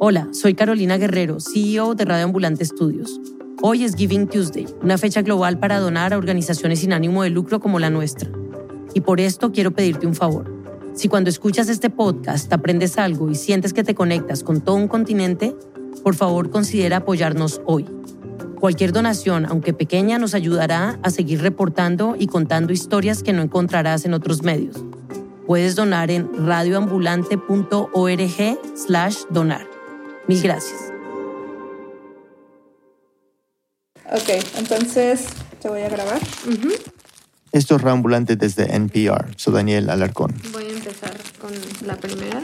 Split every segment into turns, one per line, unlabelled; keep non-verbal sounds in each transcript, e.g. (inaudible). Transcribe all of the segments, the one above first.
Hola, soy Carolina Guerrero, CEO de Radio Ambulante Estudios. Hoy es Giving Tuesday, una fecha global para donar a organizaciones sin ánimo de lucro como la nuestra. Y por esto quiero pedirte un favor. Si cuando escuchas este podcast aprendes algo y sientes que te conectas con todo un continente, por favor considera apoyarnos hoy. Cualquier donación, aunque pequeña, nos ayudará a seguir reportando y contando historias que no encontrarás en otros medios. Puedes donar en radioambulante.org slash donar. Mil gracias.
Ok, entonces te voy a grabar.
Esto es Reambulante desde NPR. Soy Daniel Alarcón.
Voy a empezar con la primera.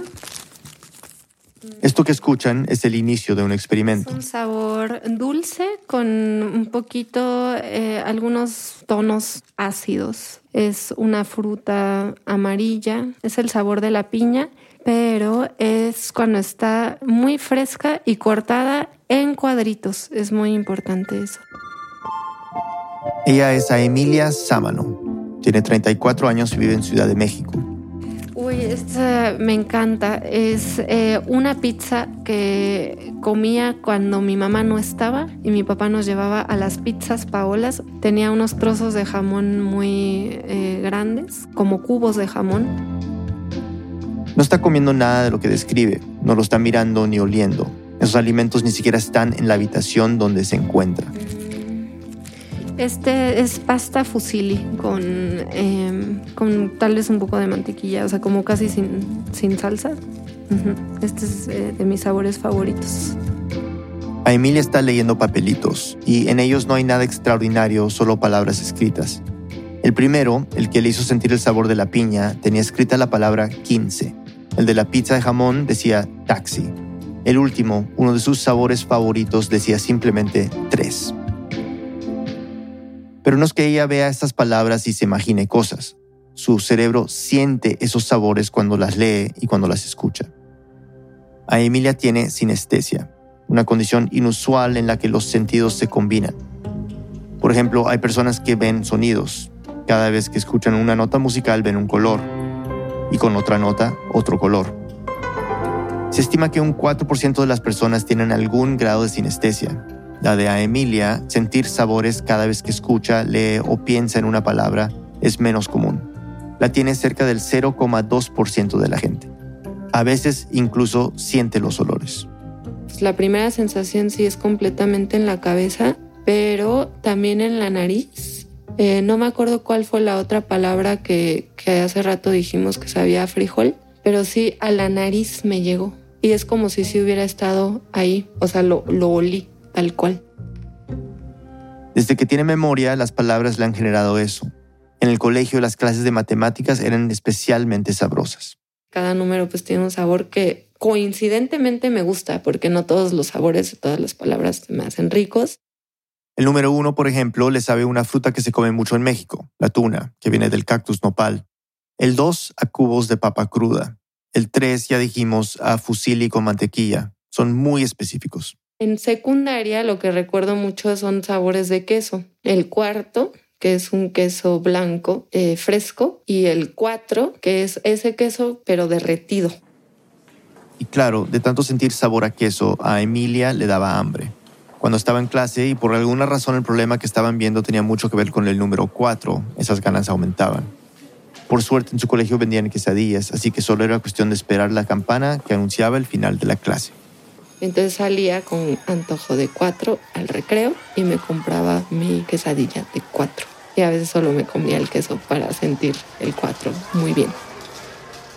Esto que escuchan es el inicio de un
Es
experimento.
un sabor dulce con un poquito, eh, algunos tonos ácidos. Es una fruta amarilla, es el sabor de la piña, pero es cuando está muy fresca y cortada en cuadritos. Es muy importante eso.
Ella es a Emilia Sámano. Tiene 34 años y vive en Ciudad de México.
Uy, esta me encanta. Es eh, una pizza que comía cuando mi mamá no estaba y mi papá nos llevaba a las pizzas Paolas. Tenía unos trozos de jamón muy eh, grandes, como cubos de jamón.
No está comiendo nada de lo que describe, no lo está mirando ni oliendo. Esos alimentos ni siquiera están en la habitación donde se encuentra.
Este es pasta fusilli con, eh, con tal vez un poco de mantequilla, o sea, como casi sin, sin salsa. Este es eh, de mis sabores favoritos.
A Emilia está leyendo papelitos y en ellos no hay nada extraordinario, solo palabras escritas. El primero, el que le hizo sentir el sabor de la piña, tenía escrita la palabra 15. El de la pizza de jamón decía taxi. El último, uno de sus sabores favoritos, decía simplemente 3. Pero no es que ella vea estas palabras y se imagine cosas. Su cerebro siente esos sabores cuando las lee y cuando las escucha. A Emilia tiene sinestesia, una condición inusual en la que los sentidos se combinan. Por ejemplo, hay personas que ven sonidos. Cada vez que escuchan una nota musical ven un color y con otra nota otro color. Se estima que un 4% de las personas tienen algún grado de sinestesia. La de a Emilia, sentir sabores cada vez que escucha, lee o piensa en una palabra es menos común. La tiene cerca del 0,2% de la gente. A veces incluso siente los olores.
Pues la primera sensación sí es completamente en la cabeza, pero también en la nariz. Eh, no me acuerdo cuál fue la otra palabra que, hace rato dijimos que sabía frijol, pero sí a la nariz me llegó. Y es como si sí hubiera estado ahí, o sea, lo olí tal cual.
Desde que tiene memoria, las palabras le han generado eso. En el colegio, las clases de matemáticas eran especialmente sabrosas.
Cada número pues tiene un sabor que coincidentemente me gusta, porque no todos los sabores de todas las palabras se me hacen ricos.
El número uno, por ejemplo, le sabe una fruta que se come mucho en México, la tuna, que viene del cactus nopal. El dos, a cubos de papa cruda. El tres, ya dijimos, a fusilli con mantequilla. Son muy específicos.
En secundaria lo que recuerdo mucho son sabores de queso. El cuarto, que es un queso blanco eh, fresco, y el cuatro, que es ese queso pero derretido.
Y claro, de tanto sentir sabor a queso, a Emilia le daba hambre. Cuando estaba en clase y por alguna razón el problema que estaban viendo tenía mucho que ver con el número 4, esas ganas aumentaban. Por suerte en su colegio vendían quesadillas, así que solo era cuestión de esperar la campana que anunciaba el final de la clase.
Entonces salía con antojo de cuatro al recreo y me compraba mi quesadilla de cuatro. Y a veces solo me comía el queso para sentir el cuatro muy bien.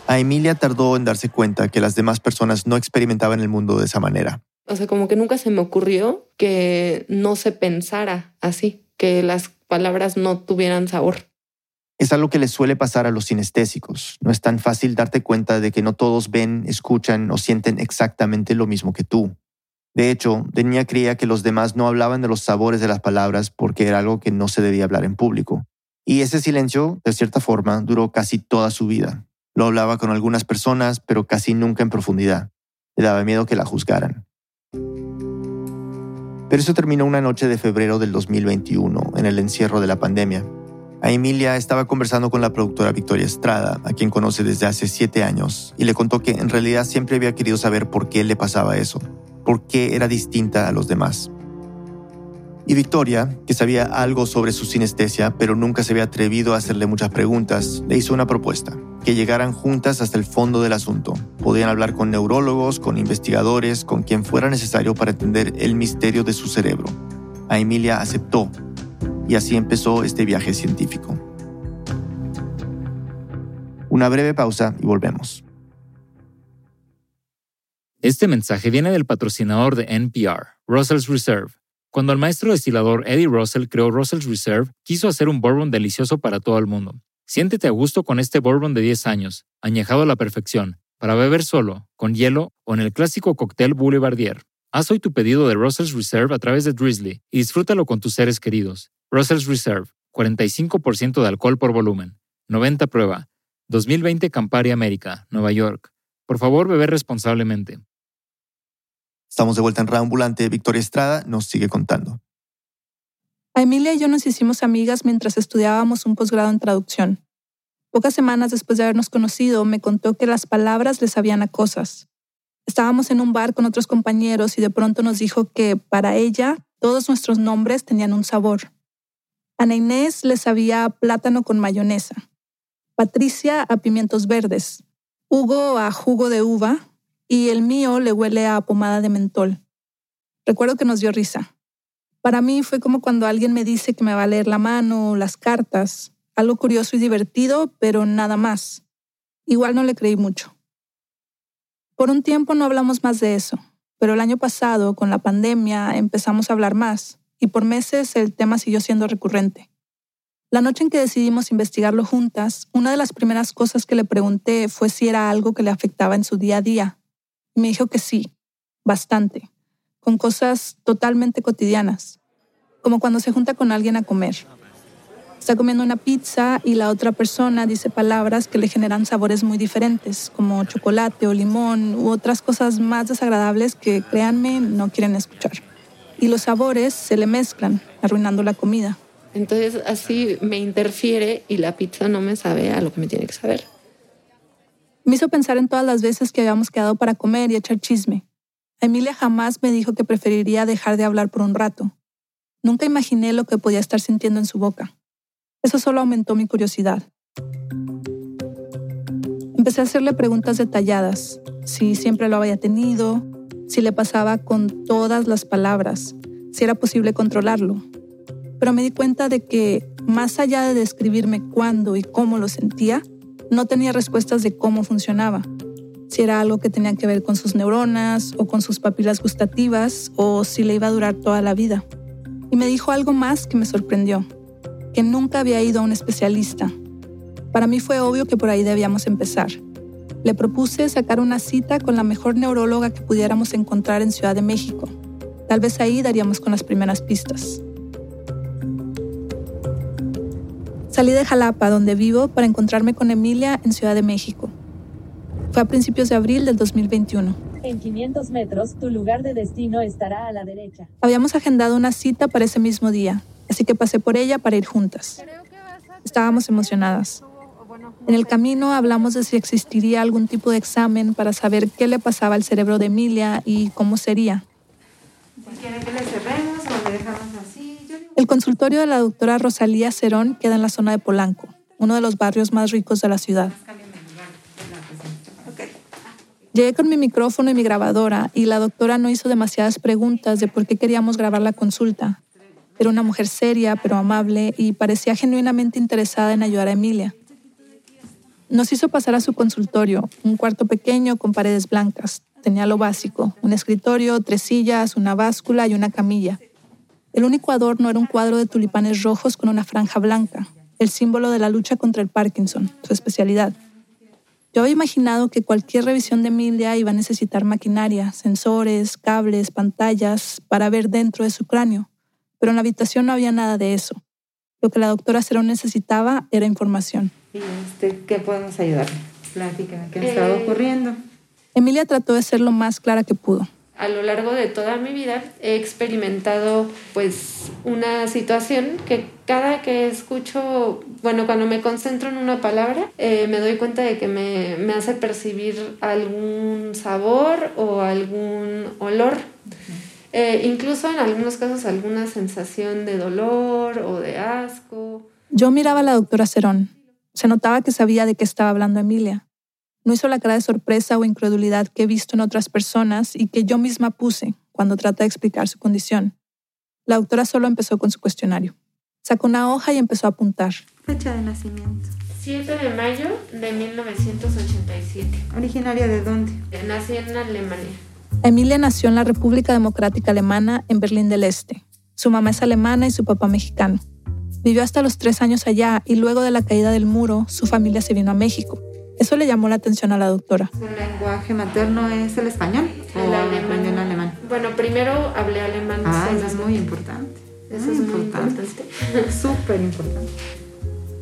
A Emilia tardó en darse cuenta que las demás personas no experimentaban el mundo de esa manera.
O sea, como que nunca se me ocurrió que no se pensara así, que las palabras no tuvieran sabor.
Es algo que les suele pasar a los sinestésicos. No es tan fácil darte cuenta de que no todos ven, escuchan o sienten exactamente lo mismo que tú. De hecho, de niña creía que los demás no hablaban de los sabores de las palabras porque era algo que no se debía hablar en público. Y ese silencio, de cierta forma, duró casi toda su vida. Lo hablaba con algunas personas, pero casi nunca en profundidad. Le daba miedo que la juzgaran. Pero eso terminó una noche de febrero del 2021, en el encierro de la pandemia. A Emilia estaba conversando con la productora Victoria Estrada, a quien conoce desde hace siete años, y le contó que en realidad siempre había querido saber por qué le pasaba eso, por qué era distinta a los demás. Y Victoria, que sabía algo sobre su sinestesia, pero nunca se había atrevido a hacerle muchas preguntas, le hizo una propuesta, que llegaran juntas hasta el fondo del asunto. Podían hablar con neurólogos, con investigadores, con quien fuera necesario para entender el misterio de su cerebro. A Emilia aceptó, y así empezó este viaje científico. Una breve pausa y volvemos.
Este mensaje viene del patrocinador de NPR, Russell's Reserve. Cuando el maestro destilador Eddie Russell creó Russell's Reserve, quiso hacer un bourbon delicioso para todo el mundo. Siéntete a gusto con este bourbon de 10 años, añejado a la perfección, para beber solo, con hielo o en el clásico cóctel Boulevardier. Haz hoy tu pedido de Russell's Reserve a través de Drizzly y disfrútalo con tus seres queridos. Russell's Reserve, 45% de alcohol por volumen. 90 prueba. 2020 Campari América, Nueva York. Por favor, beber responsablemente.
Estamos de vuelta en Ambulante. Victoria Estrada nos sigue contando.
A Emilia y yo nos hicimos amigas mientras estudiábamos un posgrado en traducción. Pocas semanas después de habernos conocido, me contó que las palabras le sabían a cosas. Estábamos en un bar con otros compañeros y de pronto nos dijo que para ella todos nuestros nombres tenían un sabor. Ana Inés le sabía plátano con mayonesa, Patricia a pimientos verdes, Hugo a jugo de uva y el mío le huele a pomada de mentol. Recuerdo que nos dio risa. Para mí fue como cuando alguien me dice que me va a leer la mano o las cartas, algo curioso y divertido, pero nada más. Igual no le creí mucho. Por un tiempo no hablamos más de eso, pero el año pasado, con la pandemia, empezamos a hablar más, y por meses el tema siguió siendo recurrente. La noche en que decidimos investigarlo juntas, una de las primeras cosas que le pregunté fue si era algo que le afectaba en su día a día, me dijo que sí, bastante, con cosas totalmente cotidianas, como cuando se junta con alguien a comer. Está comiendo una pizza y la otra persona dice palabras que le generan sabores muy diferentes, como chocolate o limón u otras cosas más desagradables que, créanme, no quieren escuchar. Y los sabores se le mezclan, arruinando la comida.
Entonces así me interfiere y la pizza no me sabe a lo que me tiene que saber.
Me hizo pensar en todas las veces que habíamos quedado para comer y echar chisme. Emilia jamás me dijo que preferiría dejar de hablar por un rato. Nunca imaginé lo que podía estar sintiendo en su boca. Eso solo aumentó mi curiosidad. Empecé a hacerle preguntas detalladas, si siempre lo había tenido, si le pasaba con todas las palabras, si era posible controlarlo. Pero me di cuenta de que, más allá de describirme cuándo y cómo lo sentía, no tenía respuestas de cómo funcionaba, si era algo que tenía que ver con sus neuronas o con sus papilas gustativas o si le iba a durar toda la vida. Y me dijo algo más que me sorprendió, nunca había ido a un especialista. Para mí fue obvio que por ahí debíamos empezar. Le propuse sacar una cita con la mejor neuróloga que pudiéramos encontrar en Ciudad de México. Tal vez ahí daríamos con las primeras pistas. Salí de Jalapa, donde vivo, para encontrarme con Emilia en Ciudad de México. Fue a principios de abril del 2021.
En 500 metros, tu lugar de destino estará a la derecha.
Habíamos agendado una cita para ese mismo día, así que pasé por ella para ir juntas. Estábamos emocionadas. En el camino hablamos de si existiría algún tipo de examen para saber qué le pasaba al cerebro de Emilia y cómo sería. el consultorio de la doctora Rosalía Cerón queda en la zona de Polanco, uno de los barrios más ricos de la ciudad. Llegué con mi micrófono y mi grabadora y la doctora no hizo demasiadas preguntas de por qué queríamos grabar la consulta. Era una mujer seria pero amable y parecía genuinamente interesada en ayudar a Emilia. Nos hizo pasar a su consultorio, un cuarto pequeño con paredes blancas. Tenía lo básico, un escritorio, tres sillas, una báscula y una camilla. El único adorno era un cuadro de tulipanes rojos con una franja blanca, el símbolo de la lucha contra el Parkinson, su especialidad. Yo había imaginado que cualquier revisión de Emilia iba a necesitar maquinaria, sensores, cables, pantallas para ver dentro de su cráneo, pero en la habitación no había nada de eso. Lo que la doctora Cerón necesitaba era información.
¿Y este, qué podemos ayudarle? Platícame, ¿qué le estaba eh, ocurriendo?
Emilia trató de ser lo más clara que pudo.
A lo largo de toda mi vida he experimentado pues una situación que cada que escucho, bueno, cuando me concentro en una palabra, eh, me doy cuenta de que me, me, hace percibir algún sabor o algún olor. Eh, incluso en algunos casos alguna sensación de dolor o de asco.
Yo miraba a la doctora Cerón. Se notaba que sabía de qué estaba hablando Emilia. No hizo la cara de sorpresa o incredulidad que he visto en otras personas y que yo misma puse cuando trata de explicar su condición. La doctora solo empezó con su cuestionario. Sacó una hoja y empezó a apuntar.
Fecha de nacimiento.
7 de mayo de 1987.
¿Originaria de dónde?
Nací en Alemania.
Emilia nació en la República Democrática Alemana, en Berlín del Este. Su mamá es alemana y su papá mexicano. Vivió hasta los tres años allá y luego de la caída del muro, su familia se vino a México. Eso le llamó la atención a la doctora.
¿Su lenguaje materno es el español?
El alemán. El alemán. Bueno, primero hablé alemán.
Ah, eso es muy importante.
Eso es muy importante. (laughs)
Súper importante.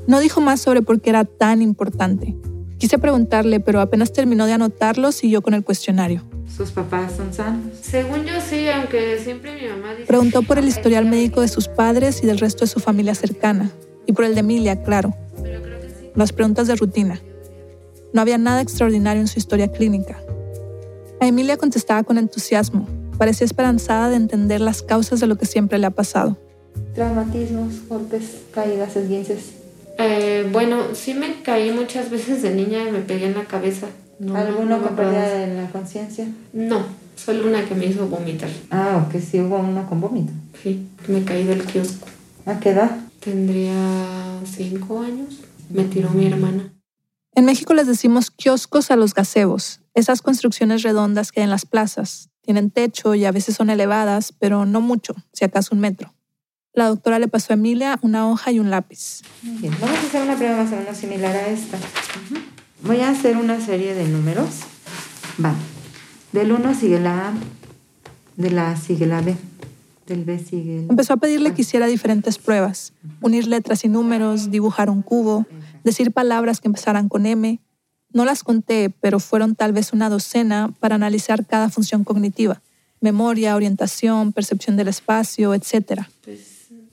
No dijo más sobre por qué era tan importante. Quise preguntarle, pero apenas terminó de anotarlo, siguió con el cuestionario.
¿Sus papás son sanos?
Según yo sí, aunque siempre mi mamá dice...
Preguntó por el historial médico de sus padres y del resto de su familia cercana. Y por el de Emilia, claro.
Pero creo que sí.
Las preguntas de rutina. No había nada extraordinario en su historia clínica. A Emilia contestaba con entusiasmo. Parecía esperanzada de entender las causas de lo que siempre le ha pasado.
Traumatismos, golpes, caídas, esguinces.
Eh, bueno, sí me caí muchas (laughs) veces de niña y me pegué en la cabeza. No,
¿Alguno
no
con pérdida de la conciencia?
No, solo una que me hizo vomitar.
Ah, ok, sí hubo uno con vómito.
Sí, me caí del kiosco.
¿A qué edad?
Tendría cinco años. Me tiró mi hermana.
En México les decimos kioscos a los gazebos, esas construcciones redondas que hay en las plazas. Tienen techo y a veces son elevadas, pero no mucho, si acaso un metro. La doctora le pasó a Emilia una hoja y un lápiz.
Muy bien, vamos a hacer una prueba más o menos similar a esta. Voy a hacer una serie de números. Va. Del 1 sigue la A, de la A sigue la B, del B sigue el...
Empezó a pedirle que hiciera diferentes pruebas, unir letras y números, dibujar un cubo, decir palabras que empezaran con M. No las conté, pero fueron tal vez una docena para analizar cada función cognitiva, memoria, orientación, percepción del espacio, etc.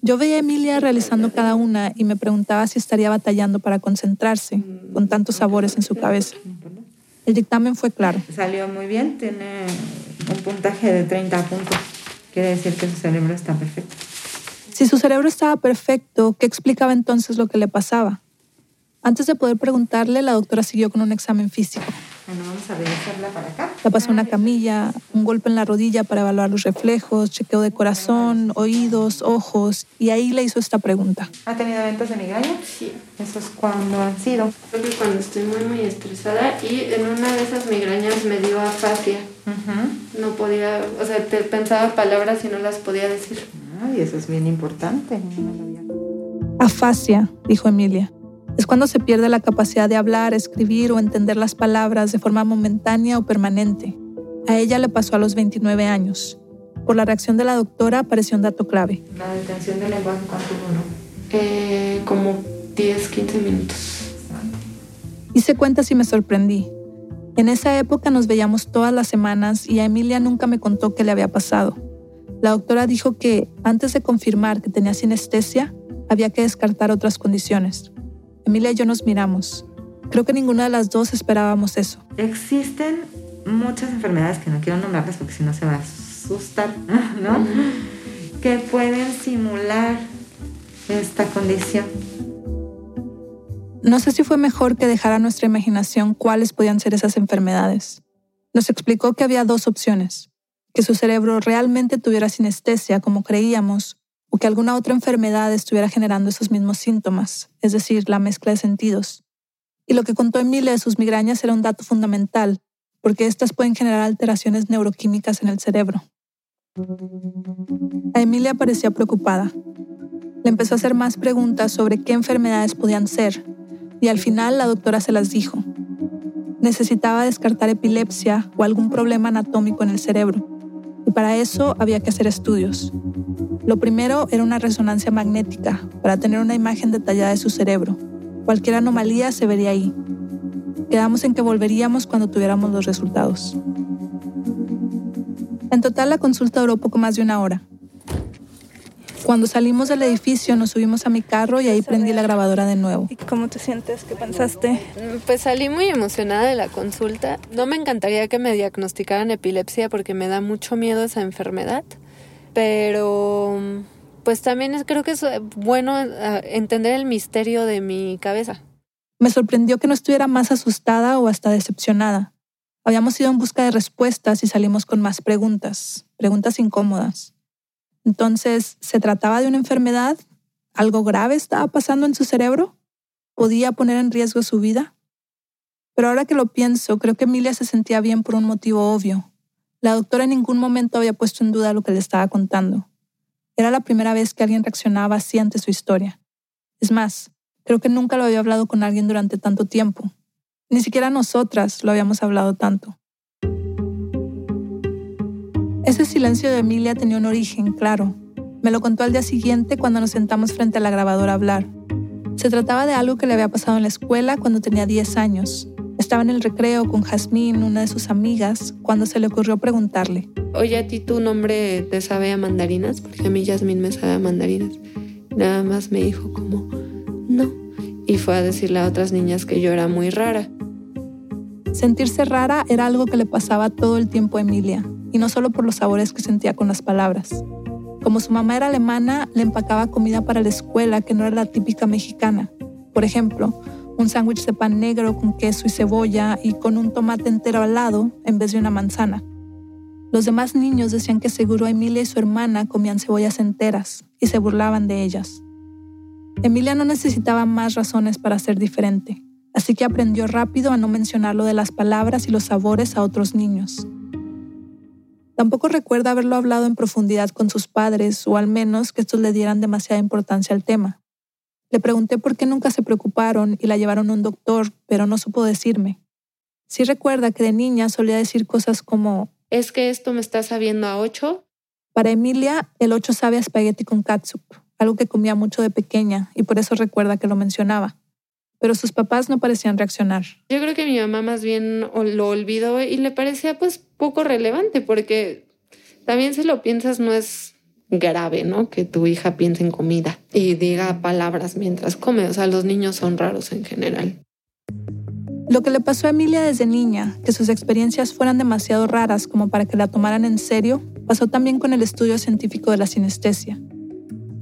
Yo veía a Emilia realizando cada una y me preguntaba si estaría batallando para concentrarse, con tantos sabores en su cabeza. El dictamen fue claro.
Salió muy bien, tiene un puntaje de 30 puntos. Quiere decir que su cerebro está perfecto.
Si su cerebro estaba perfecto, ¿qué explicaba entonces lo que le pasaba? Antes de poder preguntarle, la doctora siguió con un examen físico.
Bueno, vamos a revisarla para acá.
La pasó una camilla, un golpe en la rodilla para evaluar los reflejos, chequeo de corazón, oídos, ojos, y ahí le hizo esta pregunta.
¿Ha tenido eventos de migraña?
Sí.
Eso es cuando han sido.
Creo que cuando estoy muy, muy estresada y en una de esas migrañas me dio afasia.
Ujú.
No podía, o sea, te pensaba palabras y no las podía decir.
Ay, eso es bien importante. No
Afasia, dijo Emilia. Es cuando se pierde la capacidad de hablar, escribir o entender las palabras de forma momentánea o permanente. A ella le pasó a los 29 años. Por la reacción de la doctora apareció un dato clave.
La detención del lenguaje, ¿cuánto duró?
Eh, como 10, 15 minutos.
Hice cuentas y me sorprendí. En esa época nos veíamos todas las semanas y a Emilia nunca me contó qué le había pasado. La doctora dijo que, antes de confirmar que tenía sinestesia, había que descartar otras condiciones. Emilia y yo nos miramos. Creo que ninguna de las dos esperábamos eso.
Existen muchas enfermedades que no quiero nombrarlas porque si no se va a asustar, (laughs) ¿no? Que pueden simular esta condición.
No sé si fue mejor que dejar a nuestra imaginación cuáles podían ser esas enfermedades. Nos explicó que había dos opciones, que su cerebro realmente tuviera sinestesia como creíamos, o que alguna otra enfermedad estuviera generando esos mismos síntomas, es decir, la mezcla de sentidos. Y lo que contó Emilia de sus migrañas era un dato fundamental, porque estas pueden generar alteraciones neuroquímicas en el cerebro. A Emilia parecía preocupada. Le empezó a hacer más preguntas sobre qué enfermedades podían ser, y al final la doctora se las dijo. Necesitaba descartar epilepsia o algún problema anatómico en el cerebro, y para eso había que hacer estudios. Lo primero era una resonancia magnética para tener una imagen detallada de su cerebro. Cualquier anomalía se vería ahí. Quedamos en que volveríamos cuando tuviéramos los resultados. En total la consulta duró poco más de una hora. Cuando salimos del edificio nos subimos a mi carro y ahí prendí la grabadora de nuevo.
¿Y cómo te sientes? ¿Qué pensaste?
Pues salí muy emocionada de la consulta. No me encantaría que me diagnosticaran epilepsia porque me da mucho miedo esa enfermedad. Pero pues también creo que es bueno eh, entender el misterio de mi cabeza.
Me sorprendió que no estuviera más asustada o hasta decepcionada. Habíamos ido en busca de respuestas y salimos con más preguntas, preguntas incómodas. Entonces, ¿se trataba de una enfermedad? ¿Algo grave estaba pasando en su cerebro? ¿Podía poner en riesgo su vida? Pero ahora que lo pienso, creo que Emilia se sentía bien por un motivo obvio. La doctora en ningún momento había puesto en duda lo que le estaba contando. Era la primera vez que alguien reaccionaba así ante su historia. Es más, creo que nunca lo había hablado con alguien durante tanto tiempo. Ni siquiera nosotras lo habíamos hablado tanto. Ese silencio de Emilia tenía un origen, claro. Me lo contó al día siguiente cuando nos sentamos frente a la grabadora a hablar. Se trataba de algo que le había pasado en la escuela cuando tenía 10 años. Estaba en el recreo con Jazmín, una de sus amigas, cuando se le ocurrió preguntarle.
Oye, ¿a ti tu nombre te sabe a mandarinas? Porque a mí Jazmín me sabe a mandarinas. Nada más me dijo como, no. Y fue a decirle a otras niñas que yo era muy rara.
Sentirse rara era algo que le pasaba todo el tiempo a Emilia, y no solo por los sabores que sentía con las palabras. Como su mamá era alemana, le empacaba comida para la escuela que no era la típica mexicana. Por ejemplo, un sándwich de pan negro con queso y cebolla y con un tomate entero al lado en vez de una manzana. Los demás niños decían que seguro Emilia y su hermana comían cebollas enteras y se burlaban de ellas. Emilia no necesitaba más razones para ser diferente, así que aprendió rápido a no mencionar lo de las palabras y los sabores a otros niños. Tampoco recuerda haberlo hablado en profundidad con sus padres, o al menos que estos le dieran demasiada importancia al tema. Le pregunté por qué nunca se preocuparon y la llevaron a un doctor, pero no supo decirme. Sí recuerda que de niña solía decir cosas como
¿Es que esto me está sabiendo a ocho?
Para Emilia, el ocho sabe a espagueti con catsup, algo que comía mucho de pequeña y por eso recuerda que lo mencionaba. Pero sus papás no parecían reaccionar.
Yo creo que mi mamá más bien lo olvidó y le parecía pues poco relevante porque también si lo piensas no es grave, ¿no? Que tu hija piense en comida y diga palabras mientras come. O sea, los niños son raros en general.
Lo que le pasó a Emilia desde niña, que sus experiencias fueran demasiado raras como para que la tomaran en serio, pasó también con el estudio científico de la sinestesia.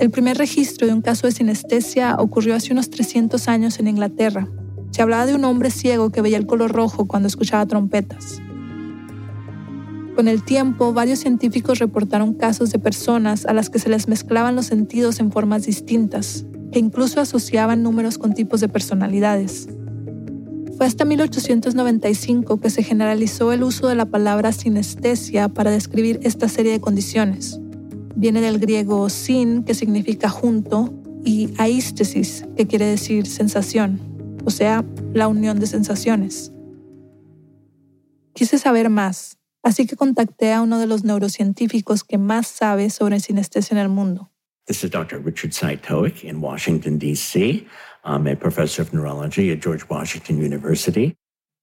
El primer registro de un caso de sinestesia ocurrió hace unos 300 años en Inglaterra. Se hablaba de un hombre ciego que veía el color rojo cuando escuchaba trompetas. Con el tiempo, varios científicos reportaron casos de personas a las que se les mezclaban los sentidos en formas distintas, que incluso asociaban números con tipos de personalidades. Fue hasta 1895 que se generalizó el uso de la palabra sinestesia para describir esta serie de condiciones. Viene del griego sin, que significa junto, y aístesis, que quiere decir sensación, o sea, la unión de sensaciones. Quise saber más, así que contacté a uno de los neurocientíficos que más sabe sobre sinestesia en el mundo.
This is Dr. Richard Saitowic in Washington, D.C. I'm a professor of neurology at George Washington University.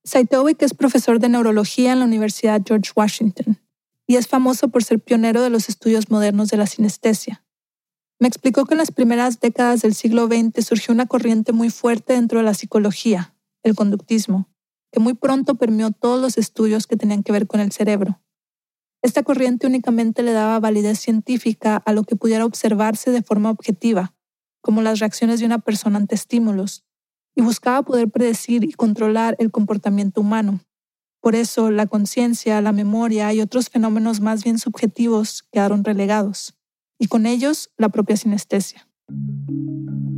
Saitowic es profesor de neurología en la Universidad George Washington y es famoso por ser pionero de los estudios modernos de la sinestesia. Me explicó que en las primeras décadas del siglo XX surgió una corriente muy fuerte dentro de la psicología, el conductismo, que muy pronto permeó todos los estudios que tenían que ver con el cerebro. Esta corriente únicamente le daba validez científica a lo que pudiera observarse de forma objetiva, como las reacciones de una persona ante estímulos, y buscaba poder predecir y controlar el comportamiento humano. Por eso la conciencia, la memoria y otros fenómenos más bien subjetivos quedaron relegados, y con ellos la propia sinestesia.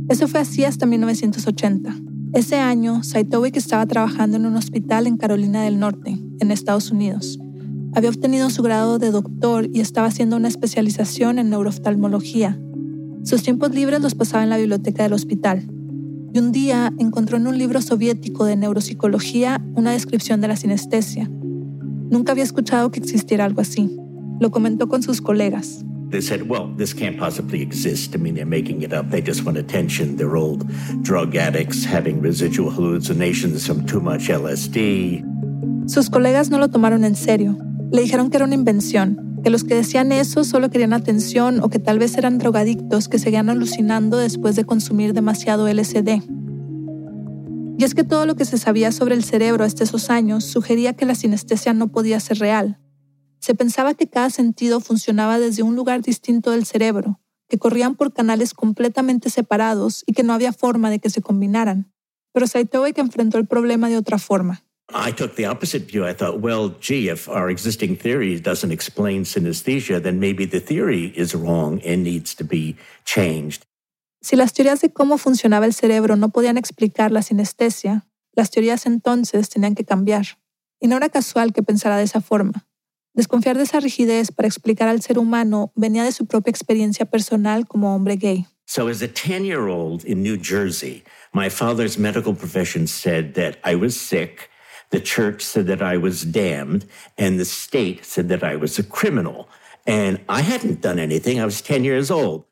Eso fue así hasta 1980. Ese año, Saitowick estaba trabajando en un hospital en Carolina del Norte, en Estados Unidos. Había obtenido su grado de doctor y estaba haciendo una especialización en neurooftalmología, sus tiempos libres los pasaba en la biblioteca del hospital. Y un día encontró en un libro soviético de neuropsicología una descripción de la sinestesia. Nunca había escuchado que existiera algo así. Lo comentó con sus colegas.
They said, well, this can't possibly exist. I mean, they're making it up. They just want attention. They're old drug addicts having residual hallucinations from too much LSD.
Sus colegas no lo tomaron en serio. Le dijeron que era una invención, que los que decían eso solo querían atención o que tal vez eran drogadictos que seguían alucinando después de consumir demasiado LSD. Y es que todo lo que se sabía sobre el cerebro hasta esos años sugería que la sinestesia no podía ser real. Se pensaba que cada sentido funcionaba desde un lugar distinto del cerebro, que corrían por canales completamente separados y que no había forma de que se combinaran. Pero Saitowick enfrentó el problema de otra forma.
I took the opposite view. I thought, well, gee, if our existing theory doesn't explain synesthesia, then maybe the theory is wrong and needs to be changed.
Si las teorías de cómo funcionaba el cerebro no podían explicar la sinestesia, las teorías entonces tenían que cambiar. Y no era casual que pensara de esa forma. Desconfiar de esa rigidez para explicar al ser humano venía de su propia experiencia personal como hombre gay.
So, as a 10 year old in New Jersey, my father's medical profession said that I was sick The church said that I was damned, and the state said that I was a criminal. And I hadn't done anything. I was 10 years old.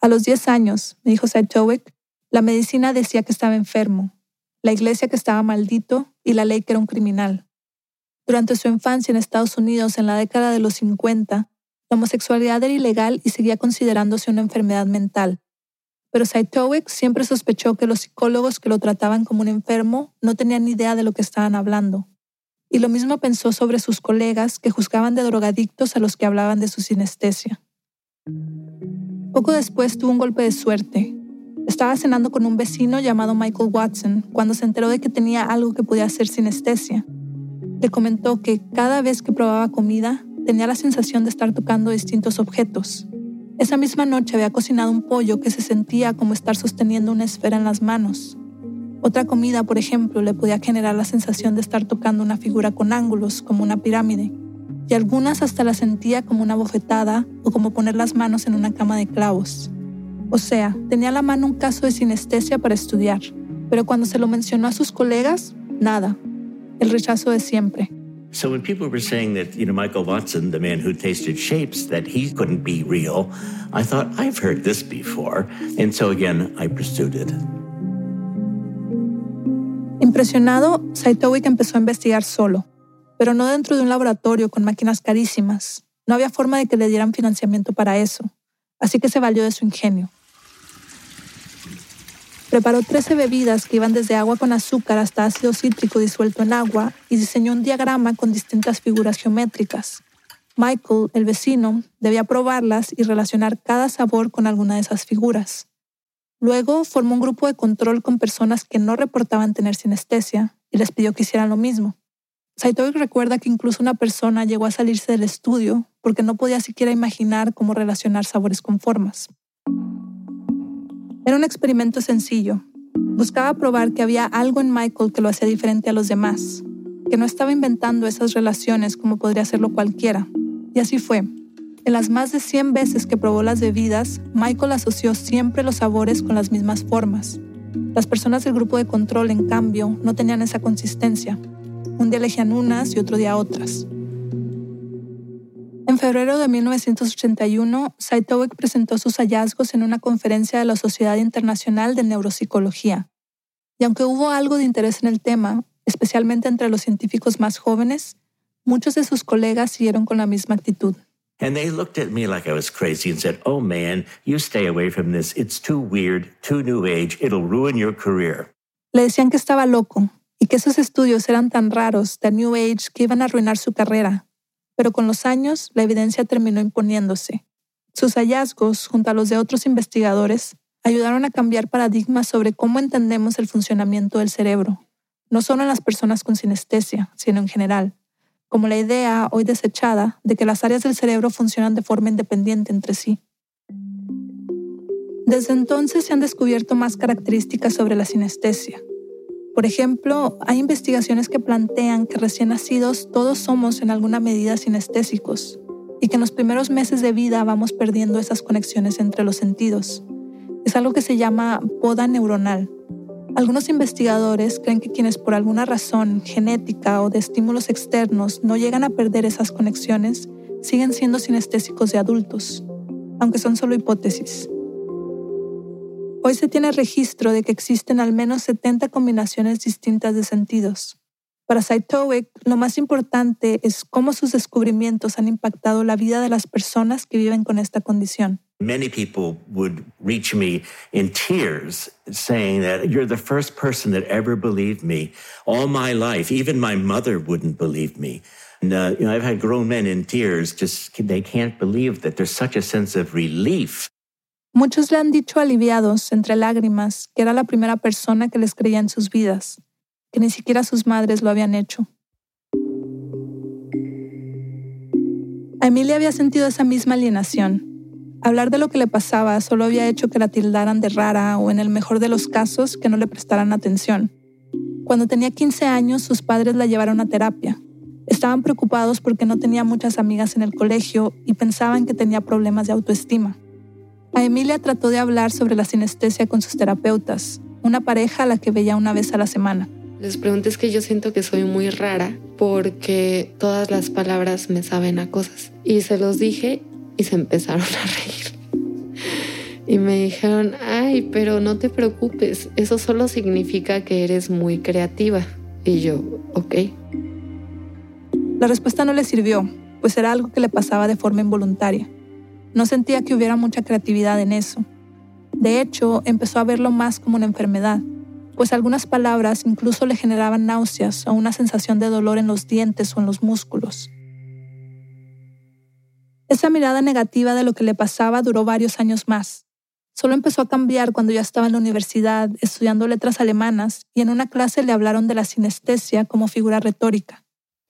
A los 10 años, me dijo Saitowick, la medicina decía que estaba enfermo, la iglesia que estaba maldito y la ley que era un criminal. Durante su infancia en Estados Unidos en la década de los 50, la homosexualidad era ilegal y seguía considerándose una enfermedad mental. Pero Saitowick siempre sospechó que los psicólogos que lo trataban como un enfermo no tenían ni idea de lo que estaban hablando. Y lo mismo pensó sobre sus colegas que juzgaban de drogadictos a los que hablaban de su sinestesia. Poco después tuvo un golpe de suerte. Estaba cenando con un vecino llamado Michael Watson cuando se enteró de que tenía algo que podía hacer sinestesia. Le comentó que cada vez que probaba comida tenía la sensación de estar tocando distintos objetos, esa misma noche había cocinado un pollo que se sentía como estar sosteniendo una esfera en las manos. Otra comida, por ejemplo, le podía generar la sensación de estar tocando una figura con ángulos, como una pirámide, y algunas hasta la sentía como una bofetada o como poner las manos en una cama de clavos. O sea, tenía a la mano un caso de sinestesia para estudiar, pero cuando se lo mencionó a sus colegas, nada. El rechazo de siempre.
So when people were saying that, you know, Michael Watson, the man who tasted shapes, that he couldn't be real, I thought, I've heard this before. And so again, I pursued it.
Impresionado, Saitowick empezó a investigar solo, pero no dentro de un laboratorio con máquinas carísimas. No había forma de que le dieran financiamiento para eso, así que se valió de su ingenio. Preparó 13 bebidas que iban desde agua con azúcar hasta ácido cítrico disuelto en agua y diseñó un diagrama con distintas figuras geométricas. Michael, el vecino, debía probarlas y relacionar cada sabor con alguna de esas figuras. Luego formó un grupo de control con personas que no reportaban tener sinestesia y les pidió que hicieran lo mismo. Saitovic recuerda que incluso una persona llegó a salirse del estudio porque no podía siquiera imaginar cómo relacionar sabores con formas. Era un experimento sencillo. Buscaba probar que había algo en Michael que lo hacía diferente a los demás, que no estaba inventando esas relaciones como podría hacerlo cualquiera. Y así fue. En las más de 100 veces que probó las bebidas, Michael asoció siempre los sabores con las mismas formas. Las personas del grupo de control, en cambio, no tenían esa consistencia. Un día elegían unas y otro día otras. En febrero de 1981, Saitowick presentó sus hallazgos en una conferencia de la Sociedad Internacional de Neuropsicología. Y aunque hubo algo de interés en el tema, especialmente entre los científicos más jóvenes, muchos de sus colegas siguieron con la misma actitud.
And they looked at me like I was crazy and said, Oh man, you stay away from this. It's too weird, too new age. It'll ruin your career.
Le decían que estaba loco y que esos estudios eran tan raros, de New Age, que iban a arruinar su carrera pero con los años la evidencia terminó imponiéndose. Sus hallazgos, junto a los de otros investigadores, ayudaron a cambiar paradigmas sobre cómo entendemos el funcionamiento del cerebro, no solo en las personas con sinestesia, sino en general, como la idea, hoy desechada, de que las áreas del cerebro funcionan de forma independiente entre sí. Desde entonces se han descubierto más características sobre la sinestesia, por ejemplo, hay investigaciones que plantean que recién nacidos todos somos en alguna medida sinestésicos y que en los primeros meses de vida vamos perdiendo esas conexiones entre los sentidos. Es algo que se llama poda neuronal. Algunos investigadores creen que quienes por alguna razón genética o de estímulos externos no llegan a perder esas conexiones siguen siendo sinestésicos de adultos, aunque son solo hipótesis. Hoy se tiene registro de que existen al menos 70 combinaciones distintas de sentidos. Para Saitowick, lo más importante es cómo sus descubrimientos han impactado la vida de las personas que viven con esta condición.
Many people would reach me in tears saying that you're the first person that ever believed me all my life. Even my mother wouldn't believe me. Uh, you know, I've had grown men in tears just they can't believe that there's such a sense of relief.
Muchos le han dicho aliviados, entre lágrimas, que era la primera persona que les creía en sus vidas, que ni siquiera sus madres lo habían hecho. A Emilia había sentido esa misma alienación. Hablar de lo que le pasaba solo había hecho que la tildaran de rara o, en el mejor de los casos, que no le prestaran atención. Cuando tenía 15 años, sus padres la llevaron a terapia. Estaban preocupados porque no tenía muchas amigas en el colegio y pensaban que tenía problemas de autoestima. A Emilia trató de hablar sobre la sinestesia con sus terapeutas, una pareja a la que veía una vez a la semana.
Les pregunté es que yo siento que soy muy rara porque todas las palabras me saben a cosas. Y se los dije y se empezaron a reír. Y me dijeron, ay, pero no te preocupes, eso solo significa que eres muy creativa. Y yo, ok.
La respuesta no le sirvió, pues era algo que le pasaba de forma involuntaria. No sentía que hubiera mucha creatividad en eso. De hecho, empezó a verlo más como una enfermedad, pues algunas palabras incluso le generaban náuseas o una sensación de dolor en los dientes o en los músculos. Esa mirada negativa de lo que le pasaba duró varios años más. Solo empezó a cambiar cuando ya estaba en la universidad estudiando letras alemanas y en una clase le hablaron de la sinestesia como figura retórica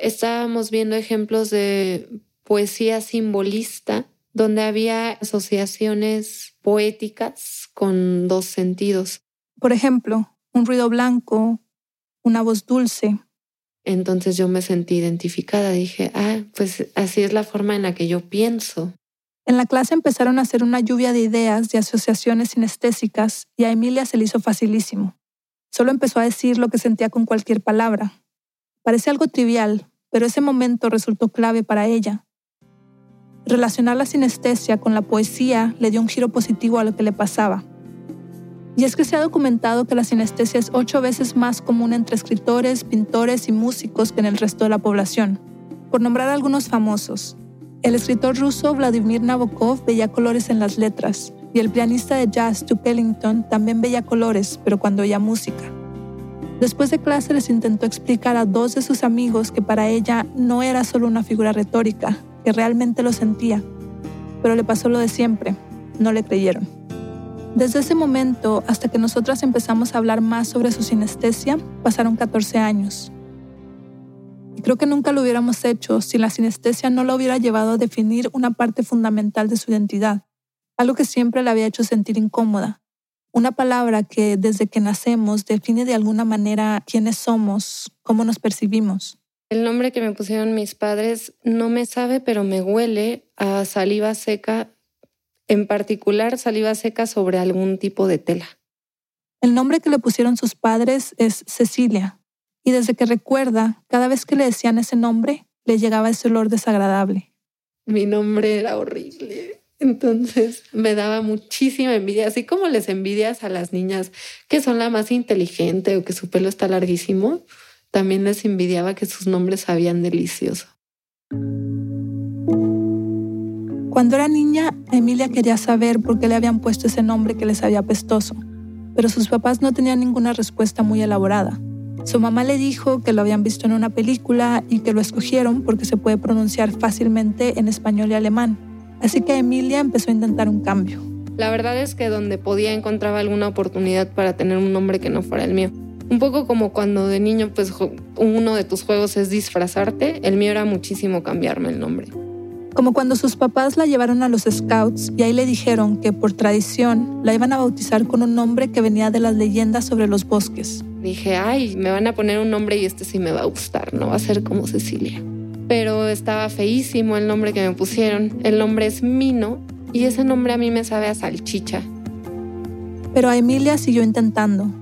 estábamos viendo ejemplos de poesía simbolista donde había asociaciones poéticas con dos sentidos.
Por ejemplo, un ruido blanco, una voz dulce.
Entonces yo me sentí identificada, dije, ah, pues así es la forma en la que yo pienso.
En la clase empezaron a hacer una lluvia de ideas, de asociaciones sinestésicas, y a Emilia se le hizo facilísimo. Solo empezó a decir lo que sentía con cualquier palabra. Parece algo trivial, pero ese momento resultó clave para ella. Relacionar la sinestesia con la poesía le dio un giro positivo a lo que le pasaba. Y es que se ha documentado que la sinestesia es ocho veces más común entre escritores, pintores y músicos que en el resto de la población. Por nombrar algunos famosos, el escritor ruso Vladimir Nabokov veía colores en las letras, y el pianista de jazz Duke Ellington también veía colores, pero cuando oía música. Después de clase les intentó explicar a dos de sus amigos que para ella no era solo una figura retórica, que realmente lo sentía. Pero le pasó lo de siempre, no le creyeron. Desde ese momento hasta que nosotras empezamos a hablar más sobre su sinestesia, pasaron 14 años. Y creo que nunca lo hubiéramos hecho si la sinestesia no lo hubiera llevado a definir una parte fundamental de su identidad, algo que siempre la había hecho sentir incómoda, una palabra que desde que nacemos define de alguna manera quiénes somos, cómo nos percibimos.
El nombre que me pusieron mis padres no me sabe, pero me huele a saliva seca, en particular saliva seca sobre algún tipo de tela.
El nombre que le pusieron sus padres es Cecilia, y desde que recuerda, cada vez que le decían ese nombre, le llegaba ese olor desagradable.
Mi nombre era horrible. Entonces me daba muchísima envidia, así como les envidias a las niñas que son la más inteligente o que su pelo está larguísimo, también les envidiaba que sus nombres sabían delicioso.
Cuando era niña, Emilia quería saber por qué le habían puesto ese nombre que les sabía apestoso, pero sus papás no tenían ninguna respuesta muy elaborada. Su mamá le dijo que lo habían visto en una película y que lo escogieron porque se puede pronunciar fácilmente en español y alemán Así que Emilia empezó a intentar un cambio.
La verdad es que donde podía encontraba alguna oportunidad para tener un nombre que no fuera el mío. Un poco como cuando de niño pues uno de tus juegos es disfrazarte, el mío era muchísimo cambiarme el nombre.
Como cuando sus papás la llevaron a los scouts y ahí le dijeron que por tradición la iban a bautizar con un nombre que venía de las leyendas sobre los bosques.
Dije, ay, me van a poner un nombre y este sí me va a gustar, no va a ser como Cecilia pero estaba feísimo el nombre que me pusieron. El nombre es Mino y ese nombre a mí me sabe a salchicha.
Pero a Emilia siguió intentando.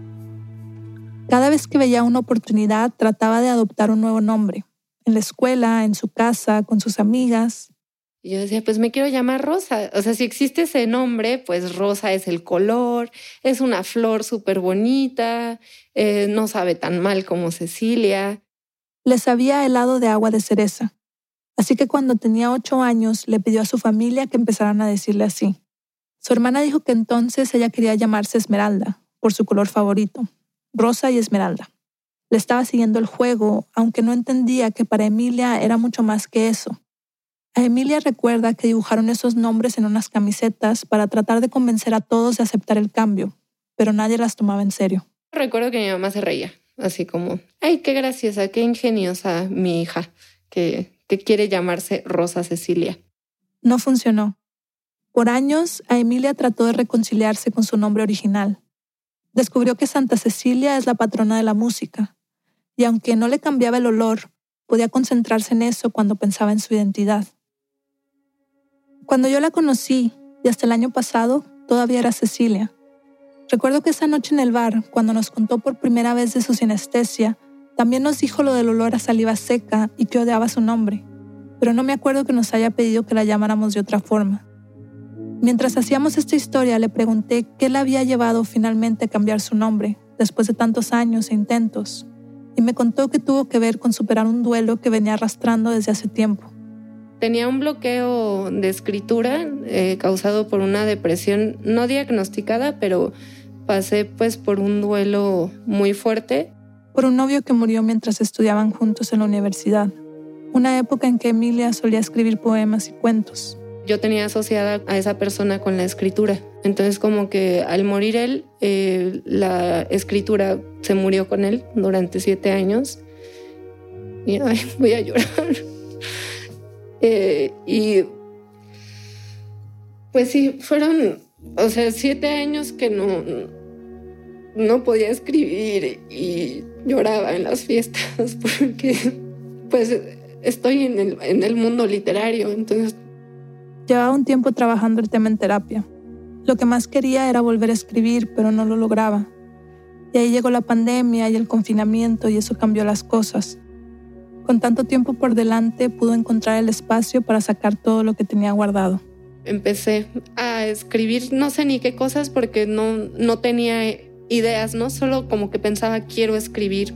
Cada vez que veía una oportunidad trataba de adoptar un nuevo nombre, en la escuela, en su casa, con sus amigas.
Y yo decía, pues me quiero llamar Rosa. O sea, si existe ese nombre, pues Rosa es el color, es una flor súper bonita, eh, no sabe tan mal como Cecilia.
Le sabía helado de agua de cereza. Así que cuando tenía ocho años le pidió a su familia que empezaran a decirle así. Su hermana dijo que entonces ella quería llamarse Esmeralda, por su color favorito, rosa y esmeralda. Le estaba siguiendo el juego, aunque no entendía que para Emilia era mucho más que eso. A Emilia recuerda que dibujaron esos nombres en unas camisetas para tratar de convencer a todos de aceptar el cambio, pero nadie las tomaba en serio.
Recuerdo que mi mamá se reía, así como, ay, qué graciosa, qué ingeniosa mi hija, que, que quiere llamarse Rosa Cecilia.
No funcionó. Por años, a Emilia trató de reconciliarse con su nombre original. Descubrió que Santa Cecilia es la patrona de la música, y aunque no le cambiaba el olor, podía concentrarse en eso cuando pensaba en su identidad. Cuando yo la conocí, y hasta el año pasado, todavía era Cecilia. Recuerdo que esa noche en el bar, cuando nos contó por primera vez de su sinestesia, también nos dijo lo del olor a saliva seca y que odiaba su nombre, pero no me acuerdo que nos haya pedido que la llamáramos de otra forma. Mientras hacíamos esta historia, le pregunté qué la había llevado finalmente a cambiar su nombre, después de tantos años e intentos, y me contó que tuvo que ver con superar un duelo que venía arrastrando desde hace tiempo.
Tenía un bloqueo de escritura eh, causado por una depresión no diagnosticada, pero pasé pues por un duelo muy fuerte.
Por un novio que murió mientras estudiaban juntos en la universidad, una época en que Emilia solía escribir poemas y cuentos
yo tenía asociada a esa persona con la escritura. Entonces como que al morir él, eh, la escritura se murió con él durante siete años. Y (laughs) voy a llorar. (laughs) Eh, y pues sí, fueron, o sea, siete años que no, no podía escribir y lloraba en las fiestas (laughs) porque pues estoy en el, en el mundo literario, entonces
Llevaba un tiempo trabajando el tema en terapia. Lo que más quería era volver a escribir, pero no lo lograba. Y ahí llegó la pandemia y el confinamiento y eso cambió las cosas. Con tanto tiempo por delante pudo encontrar el espacio para sacar todo lo que tenía guardado.
Empecé a escribir no sé ni qué cosas porque no, no tenía ideas, ¿no? Solo como que pensaba quiero escribir.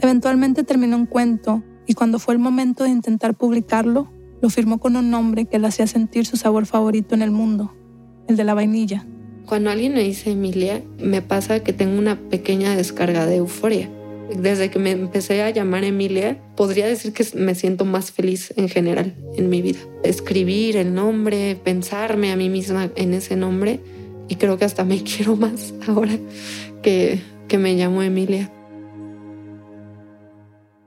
Eventualmente terminó un cuento y cuando fue el momento de intentar publicarlo, lo firmó con un nombre que le hacía sentir su sabor favorito en el mundo, el de la vainilla.
Cuando alguien me dice Emilia, me pasa que tengo una pequeña descarga de euforia. Desde que me empecé a llamar Emilia, podría decir que me siento más feliz en general en mi vida. Escribir el nombre, pensarme a mí misma en ese nombre, y creo que hasta me (laughs) quiero más ahora que, que me llamo Emilia.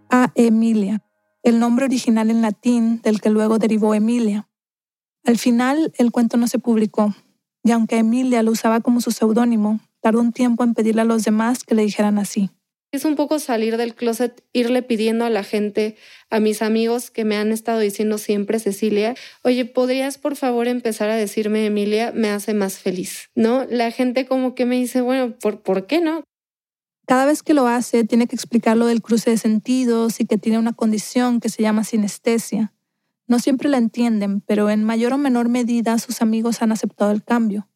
A Emilia el nombre original en latín del que luego derivó Emilia. Al final, el cuento no se publicó, y aunque Emilia lo usaba como su seudónimo, tardó un tiempo en pedirle a los demás que le dijeran así.
Es un poco salir del closet, irle pidiendo a la gente, a mis amigos que me han estado diciendo siempre Cecilia, oye, ¿podrías por favor empezar a decirme Emilia? Me hace más feliz, ¿no? La gente como que me dice, bueno, ¿por, ¿por qué no?
Cada vez que lo hace, tiene que explicar lo del cruce de sentidos y que tiene una condición que se llama sinestesia. No siempre la entienden, pero en mayor o menor medida sus amigos han aceptado el cambio.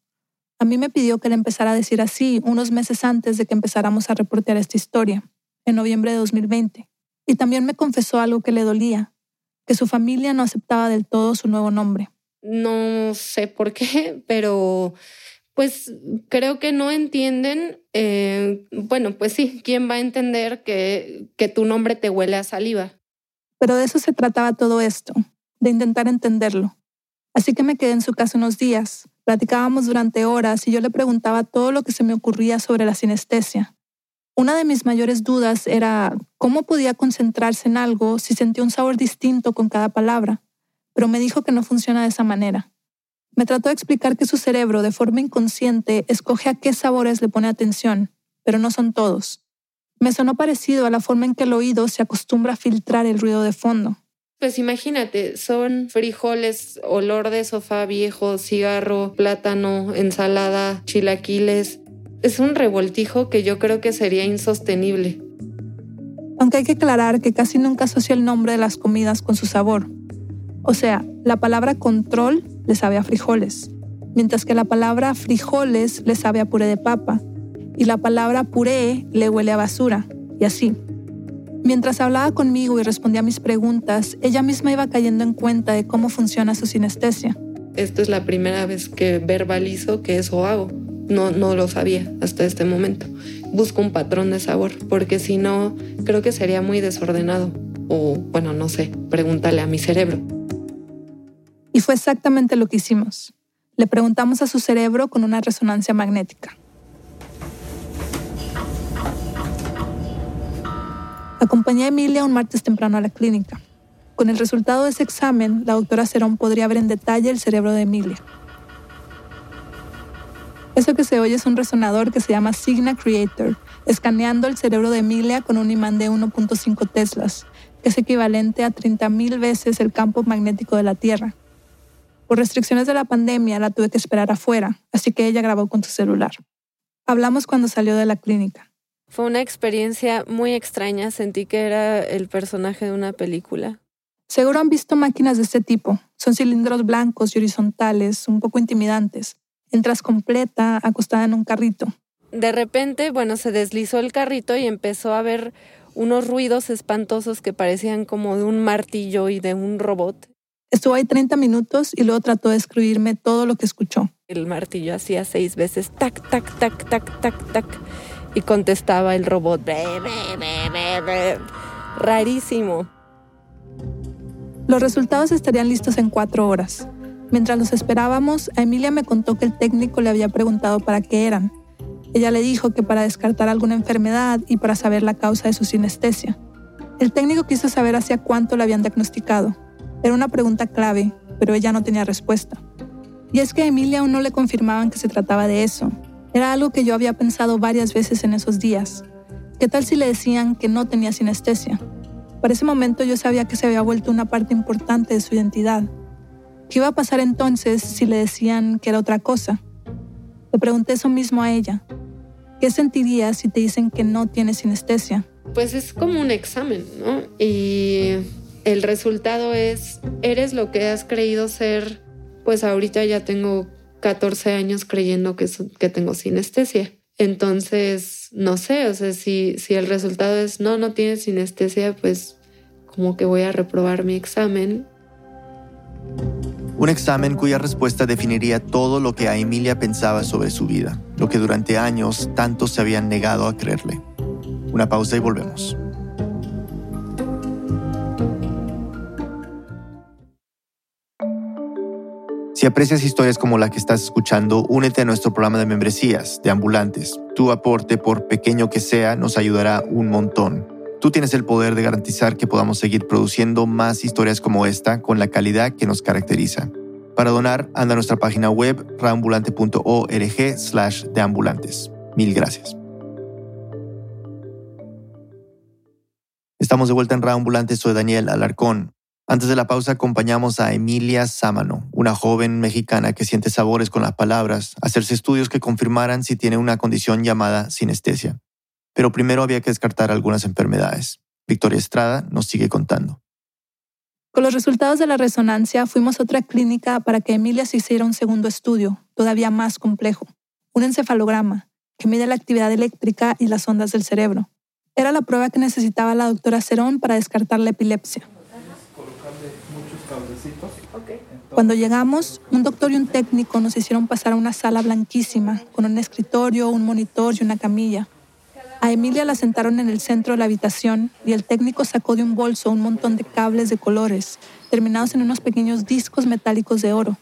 A mí me pidió que le empezara a decir así unos meses antes de que empezáramos a reportear esta historia, en noviembre de 2020. Y también me confesó algo que le dolía, que su familia no aceptaba del todo su nuevo nombre.
No sé por qué, pero pues creo que no entienden, eh, bueno, pues sí, ¿quién va a entender que, que tu nombre te huele a saliva?
Pero de eso se trataba todo esto, de intentar entenderlo. Así que me quedé en su casa unos días, platicábamos durante horas y yo le preguntaba todo lo que se me ocurría sobre la sinestesia. Una de mis mayores dudas era cómo podía concentrarse en algo si sentía un sabor distinto con cada palabra, pero me dijo que no funciona de esa manera me trató de explicar que su cerebro, de forma inconsciente, escoge a qué sabores le pone atención, pero no son todos. Me sonó parecido a la forma en que el oído se acostumbra a filtrar el ruido de fondo.
Pues imagínate, son frijoles, olor de sofá viejo, cigarro, plátano, ensalada, chilaquiles. Es un revoltijo que yo creo que sería insostenible.
Aunque hay que aclarar que casi nunca asocia el nombre de las comidas con su sabor. O sea, la palabra control le sabe a frijoles, mientras que la palabra frijoles le sabe a puré de papa y la palabra puré le huele a basura, y así. Mientras hablaba conmigo y respondía a mis preguntas, ella misma iba cayendo en cuenta de cómo funciona su sinestesia.
Esta es la primera vez que verbalizo que eso hago. No, no lo sabía hasta este momento. Busco un patrón de sabor, porque si no, creo que sería muy desordenado. O, bueno, no sé, pregúntale a mi cerebro.
Y fue exactamente lo que hicimos. Le preguntamos a su cerebro con una resonancia magnética. Acompañé a Emilia un martes temprano a la clínica. Con el resultado de ese examen, la doctora Cerón podría ver en detalle el cerebro de Emilia. Eso que se oye es un resonador que se llama Signa Creator, escaneando el cerebro de Emilia con un imán de 1.5 teslas, que es equivalente a 30.000 veces el campo magnético de la Tierra. Por restricciones de la pandemia la tuve que esperar afuera, así que ella grabó con su celular. Hablamos cuando salió de la clínica.
Fue una experiencia muy extraña, sentí que era el personaje de una película.
Seguro han visto máquinas de este tipo. Son cilindros blancos y horizontales, un poco intimidantes. Entras completa, acostada en un carrito.
De repente, bueno, se deslizó el carrito y empezó a ver unos ruidos espantosos que parecían como de un martillo y de un robot.
Estuvo ahí 30 minutos y luego trató de escribirme todo lo que escuchó.
El martillo hacía seis veces tac, tac, tac, tac, tac, tac y contestaba el robot. Rarísimo.
Los resultados estarían listos en cuatro horas. Mientras los esperábamos, a Emilia me contó que el técnico le había preguntado para qué eran. Ella le dijo que para descartar alguna enfermedad y para saber la causa de su sinestesia. El técnico quiso saber hacia cuánto la habían diagnosticado. Era una pregunta clave, pero ella no tenía respuesta. Y es que a Emilia aún no le confirmaban que se trataba de eso, era algo que yo había pensado varias veces en esos días. ¿Qué tal si le decían que no tenía sinestesia? Para ese momento yo sabía que se había vuelto una parte importante de su identidad. ¿Qué iba a pasar entonces si le decían que era otra cosa? Le pregunté eso mismo a ella. ¿Qué sentirías si te dicen que no tienes sinestesia?
Pues es como un examen, ¿no? Y el resultado es, eres lo que has creído ser, pues ahorita ya tengo 14 años creyendo que, que tengo sinestesia. Entonces, no sé, o sea, si, si el resultado es no, no tienes sinestesia, pues como que voy a reprobar mi examen.
Un examen cuya respuesta definiría todo lo que a Emilia pensaba sobre su vida, lo que durante años tantos se habían negado a creerle. Una pausa y volvemos. Si aprecias historias como la que estás escuchando, únete a nuestro programa de membresías de ambulantes. Tu aporte, por pequeño que sea, nos ayudará un montón. Tú tienes el poder de garantizar que podamos seguir produciendo más historias como esta con la calidad que nos caracteriza. Para donar, anda a nuestra página web raambulante.org slash deambulantes. Mil gracias. Estamos de vuelta en Raambulante, soy Daniel Alarcón. Antes de la pausa acompañamos a Emilia Sámano, una joven mexicana que siente sabores con las palabras, hacerse estudios que confirmaran si tiene una condición llamada sinestesia. Pero primero había que descartar algunas enfermedades. Victoria Estrada nos sigue contando.
Con los resultados de la resonancia fuimos a otra clínica para que Emilia se hiciera un segundo estudio, todavía más complejo, un encefalograma, que mide la actividad eléctrica y las ondas del cerebro. Era la prueba que necesitaba la doctora Cerón para descartar la epilepsia. Cuando llegamos, un doctor y un técnico nos hicieron pasar a una sala blanquísima, con un escritorio, un monitor y una camilla. A Emilia la sentaron en el centro de la habitación y el técnico sacó de un bolso un montón de cables de colores, terminados en unos pequeños discos metálicos de oro.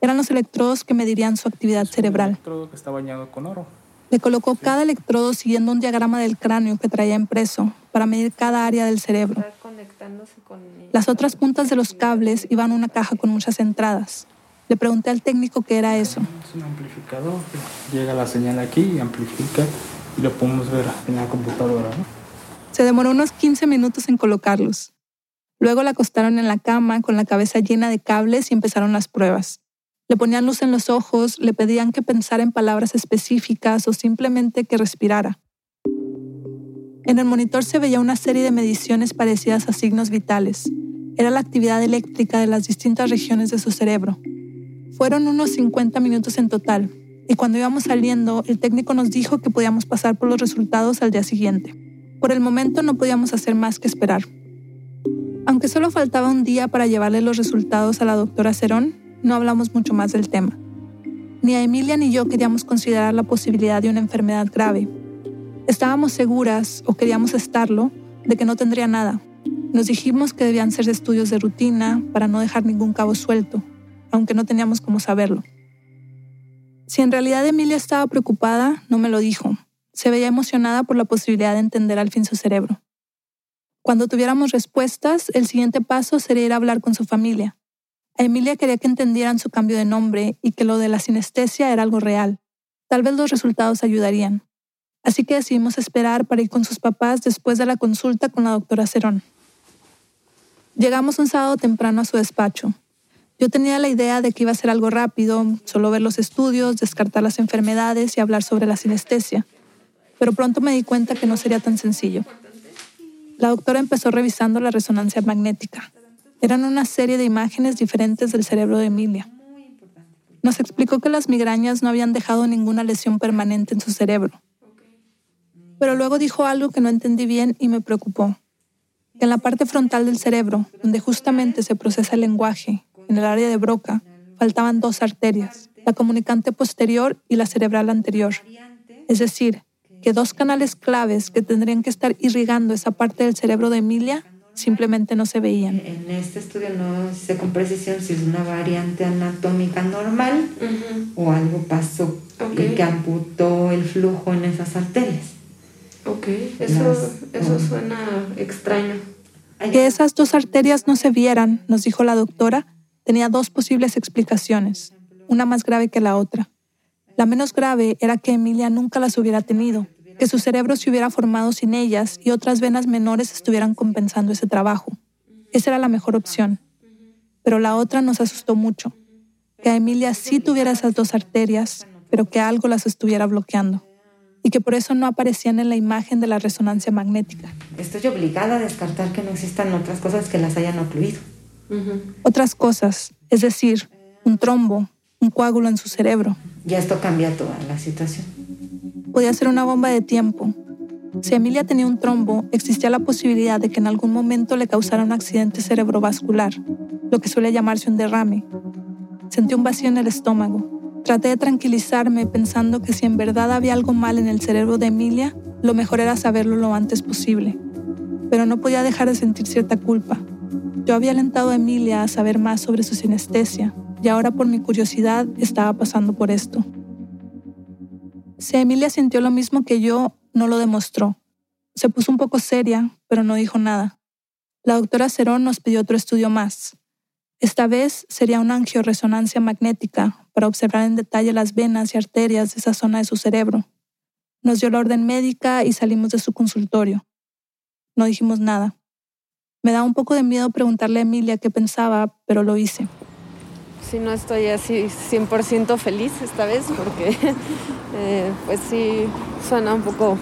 Eran los electrodos que medirían su actividad cerebral.
que está bañado con oro.
Le colocó cada electrodo siguiendo un diagrama del cráneo que traía impreso para medir cada área del cerebro. Las otras puntas de los cables iban a una caja con muchas entradas. Le pregunté al técnico qué era eso.
Es un amplificador. Llega la señal aquí y amplifica y lo podemos ver en la computadora.
Se demoró unos 15 minutos en colocarlos. Luego la acostaron en la cama con la cabeza llena de cables y empezaron las pruebas. Le ponían luz en los ojos, le pedían que pensara en palabras específicas o simplemente que respirara. En el monitor se veía una serie de mediciones parecidas a signos vitales. Era la actividad eléctrica de las distintas regiones de su cerebro. Fueron unos 50 minutos en total, y cuando íbamos saliendo, el técnico nos dijo que podíamos pasar por los resultados al día siguiente. Por el momento no podíamos hacer más que esperar. Aunque solo faltaba un día para llevarle los resultados a la doctora Cerón, no hablamos mucho más del tema. Ni a Emilia ni yo queríamos considerar la posibilidad de una enfermedad grave. Estábamos seguras, o queríamos estarlo, de que no tendría nada. Nos dijimos que debían ser estudios de rutina para no dejar ningún cabo suelto, aunque no teníamos cómo saberlo. Si en realidad Emilia estaba preocupada, no me lo dijo. Se veía emocionada por la posibilidad de entender al fin su cerebro. Cuando tuviéramos respuestas, el siguiente paso sería ir a hablar con su familia. A Emilia quería que entendieran su cambio de nombre y que lo de la sinestesia era algo real. Tal vez los resultados ayudarían. Así que decidimos esperar para ir con sus papás después de la consulta con la doctora Cerón. Llegamos un sábado temprano a su despacho. Yo tenía la idea de que iba a ser algo rápido, solo ver los estudios, descartar las enfermedades y hablar sobre la sinestesia. Pero pronto me di cuenta que no sería tan sencillo. La doctora empezó revisando la resonancia magnética. Eran una serie de imágenes diferentes del cerebro de Emilia. Nos explicó que las migrañas no habían dejado ninguna lesión permanente en su cerebro. Pero luego dijo algo que no entendí bien y me preocupó. Que en la parte frontal del cerebro, donde justamente se procesa el lenguaje, en el área de Broca, faltaban dos arterias, la comunicante posterior y la cerebral anterior. Es decir, que dos canales claves que tendrían que estar irrigando esa parte del cerebro de Emilia simplemente no se veían.
En este estudio no sé con precisión si es una variante anatómica normal o algo pasó y que amputó el flujo en esas arterias.
Ok, eso, eso suena extraño.
Que esas dos arterias no se vieran, nos dijo la doctora, tenía dos posibles explicaciones, una más grave que la otra. La menos grave era que Emilia nunca las hubiera tenido, que su cerebro se hubiera formado sin ellas y otras venas menores estuvieran compensando ese trabajo. Esa era la mejor opción. Pero la otra nos asustó mucho, que a Emilia sí tuviera esas dos arterias, pero que algo las estuviera bloqueando y que por eso no aparecían en la imagen de la resonancia magnética.
Estoy obligada a descartar que no existan otras cosas que las hayan ocluido.
Otras cosas, es decir, un trombo, un coágulo en su cerebro,
ya esto cambia toda la situación.
Podía ser una bomba de tiempo. Si Emilia tenía un trombo, existía la posibilidad de que en algún momento le causara un accidente cerebrovascular, lo que suele llamarse un derrame. Sentí un vacío en el estómago. Traté de tranquilizarme pensando que si en verdad había algo mal en el cerebro de Emilia, lo mejor era saberlo lo antes posible. Pero no podía dejar de sentir cierta culpa. Yo había alentado a Emilia a saber más sobre su sinestesia, y ahora por mi curiosidad estaba pasando por esto. Si Emilia sintió lo mismo que yo, no lo demostró. Se puso un poco seria, pero no dijo nada. La doctora Cerón nos pidió otro estudio más. Esta vez sería una angioresonancia magnética para observar en detalle las venas y arterias de esa zona de su cerebro. Nos dio la orden médica y salimos de su consultorio. No dijimos nada. Me da un poco de miedo preguntarle a Emilia qué pensaba, pero lo hice
sí no estoy así 100% feliz esta vez porque (laughs) eh, pues sí suena un poco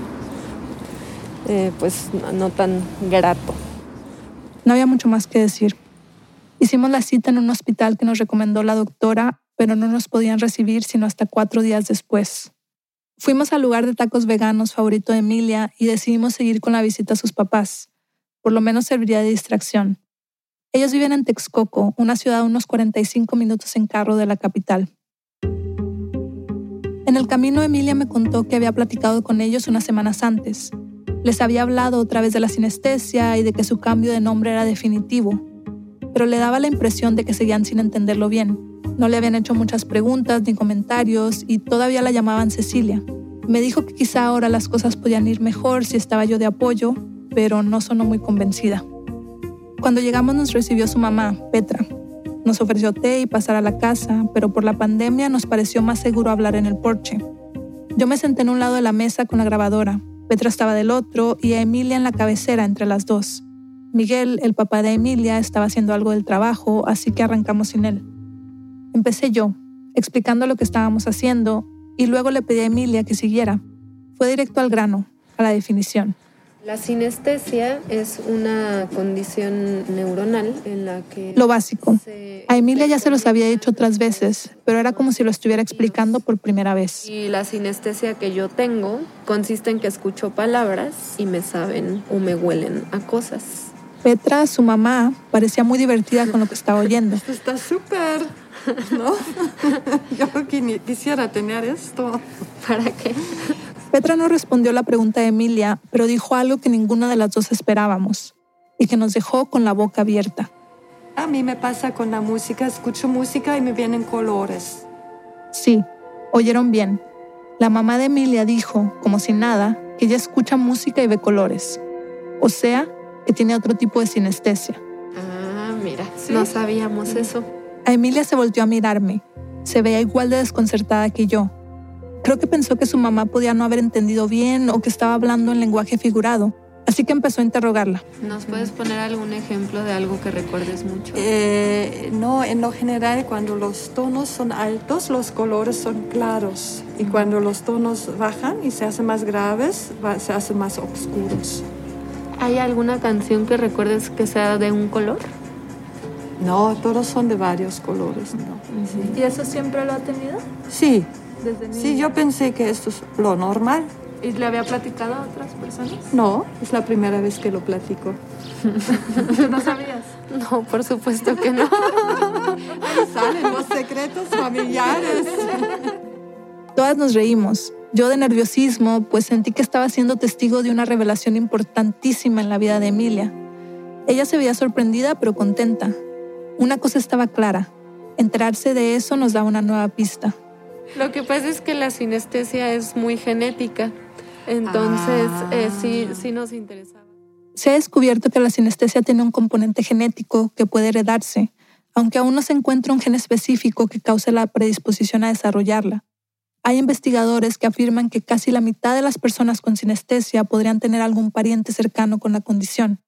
eh, pues no tan grato.
No había mucho más que decir. Hicimos la cita en un hospital que nos recomendó la doctora, pero no nos podían recibir sino hasta cuatro días después. Fuimos al lugar de tacos veganos favorito de Emilia y decidimos seguir con la visita a sus papás. Por lo menos serviría de distracción. Ellos viven en Texcoco, una ciudad a unos 45 minutos en carro de la capital. En el camino Emilia me contó que había platicado con ellos unas semanas antes. Les había hablado otra vez de la sinestesia y de que su cambio de nombre era definitivo, pero le daba la impresión de que seguían sin entenderlo bien. No le habían hecho muchas preguntas ni comentarios y todavía la llamaban Cecilia. Me dijo que quizá ahora las cosas podían ir mejor si estaba yo de apoyo, pero no sonó muy convencida. Cuando llegamos nos recibió su mamá, Petra. Nos ofreció té y pasar a la casa, pero por la pandemia nos pareció más seguro hablar en el porche. Yo me senté en un lado de la mesa con la grabadora, Petra estaba del otro y a Emilia en la cabecera entre las dos. Miguel, el papá de Emilia, estaba haciendo algo del trabajo, así que arrancamos sin él. Empecé yo, explicando lo que estábamos haciendo, y luego le pedí a Emilia que siguiera. Fue directo al grano, a la definición.
La sinestesia es una condición neuronal en la que...
Lo básico. A Emilia ya se los había dicho otras veces, pero era como si lo estuviera explicando por primera vez.
Y la sinestesia que yo tengo consiste en que escucho palabras y me saben o me huelen a cosas.
Petra, su mamá, parecía muy divertida con lo que estaba oyendo.
Esto (laughs) está súper, ¿no? (laughs) Yo quisiera tener esto.
¿Para qué?
Petra no respondió la pregunta de Emilia, pero dijo algo que ninguna de las dos esperábamos y que nos dejó con la boca abierta.
A mí me pasa con la música, escucho música y me vienen colores.
Sí, oyeron bien. La mamá de Emilia dijo, como si nada, que ella escucha música y ve colores. O sea, que tiene otro tipo de sinestesia.
Ah, mira, no sabíamos eso.
A Emilia se volvió a mirarme. Se veía igual de desconcertada que yo, Creo que pensó que su mamá podía no haber entendido bien o que estaba hablando en lenguaje figurado. Así que empezó a interrogarla.
¿Nos puedes poner algún ejemplo de algo que recuerdes mucho?
Eh, no, en lo general cuando los tonos son altos, los colores son claros. Y cuando los tonos bajan y se hacen más graves, se hacen más oscuros.
¿Hay alguna canción que recuerdes que sea de un color?
No, todos son de varios colores.
¿Y eso siempre lo ha tenido?
Sí, Sí, yo pensé que esto es lo normal.
¿Y le había platicado a otras personas?
No, es la primera vez que lo platico. (laughs)
¿No sabías?
No, por supuesto que no. (laughs)
Ahí salen los secretos familiares. (laughs)
Todas nos reímos. Yo de nerviosismo, pues sentí que estaba siendo testigo de una revelación importantísima en la vida de Emilia. Ella se veía sorprendida pero contenta. Una cosa estaba clara. Enterarse de eso nos da una nueva pista.
Lo que pasa es que la sinestesia es muy genética, entonces eh, sí, sí nos interesaba.
Se ha descubierto que la sinestesia tiene un componente genético que puede heredarse, aunque aún no se encuentra un gen específico que cause la predisposición a desarrollarla. Hay investigadores que afirman que casi la mitad de las personas con sinestesia podrían tener algún pariente cercano con la condición.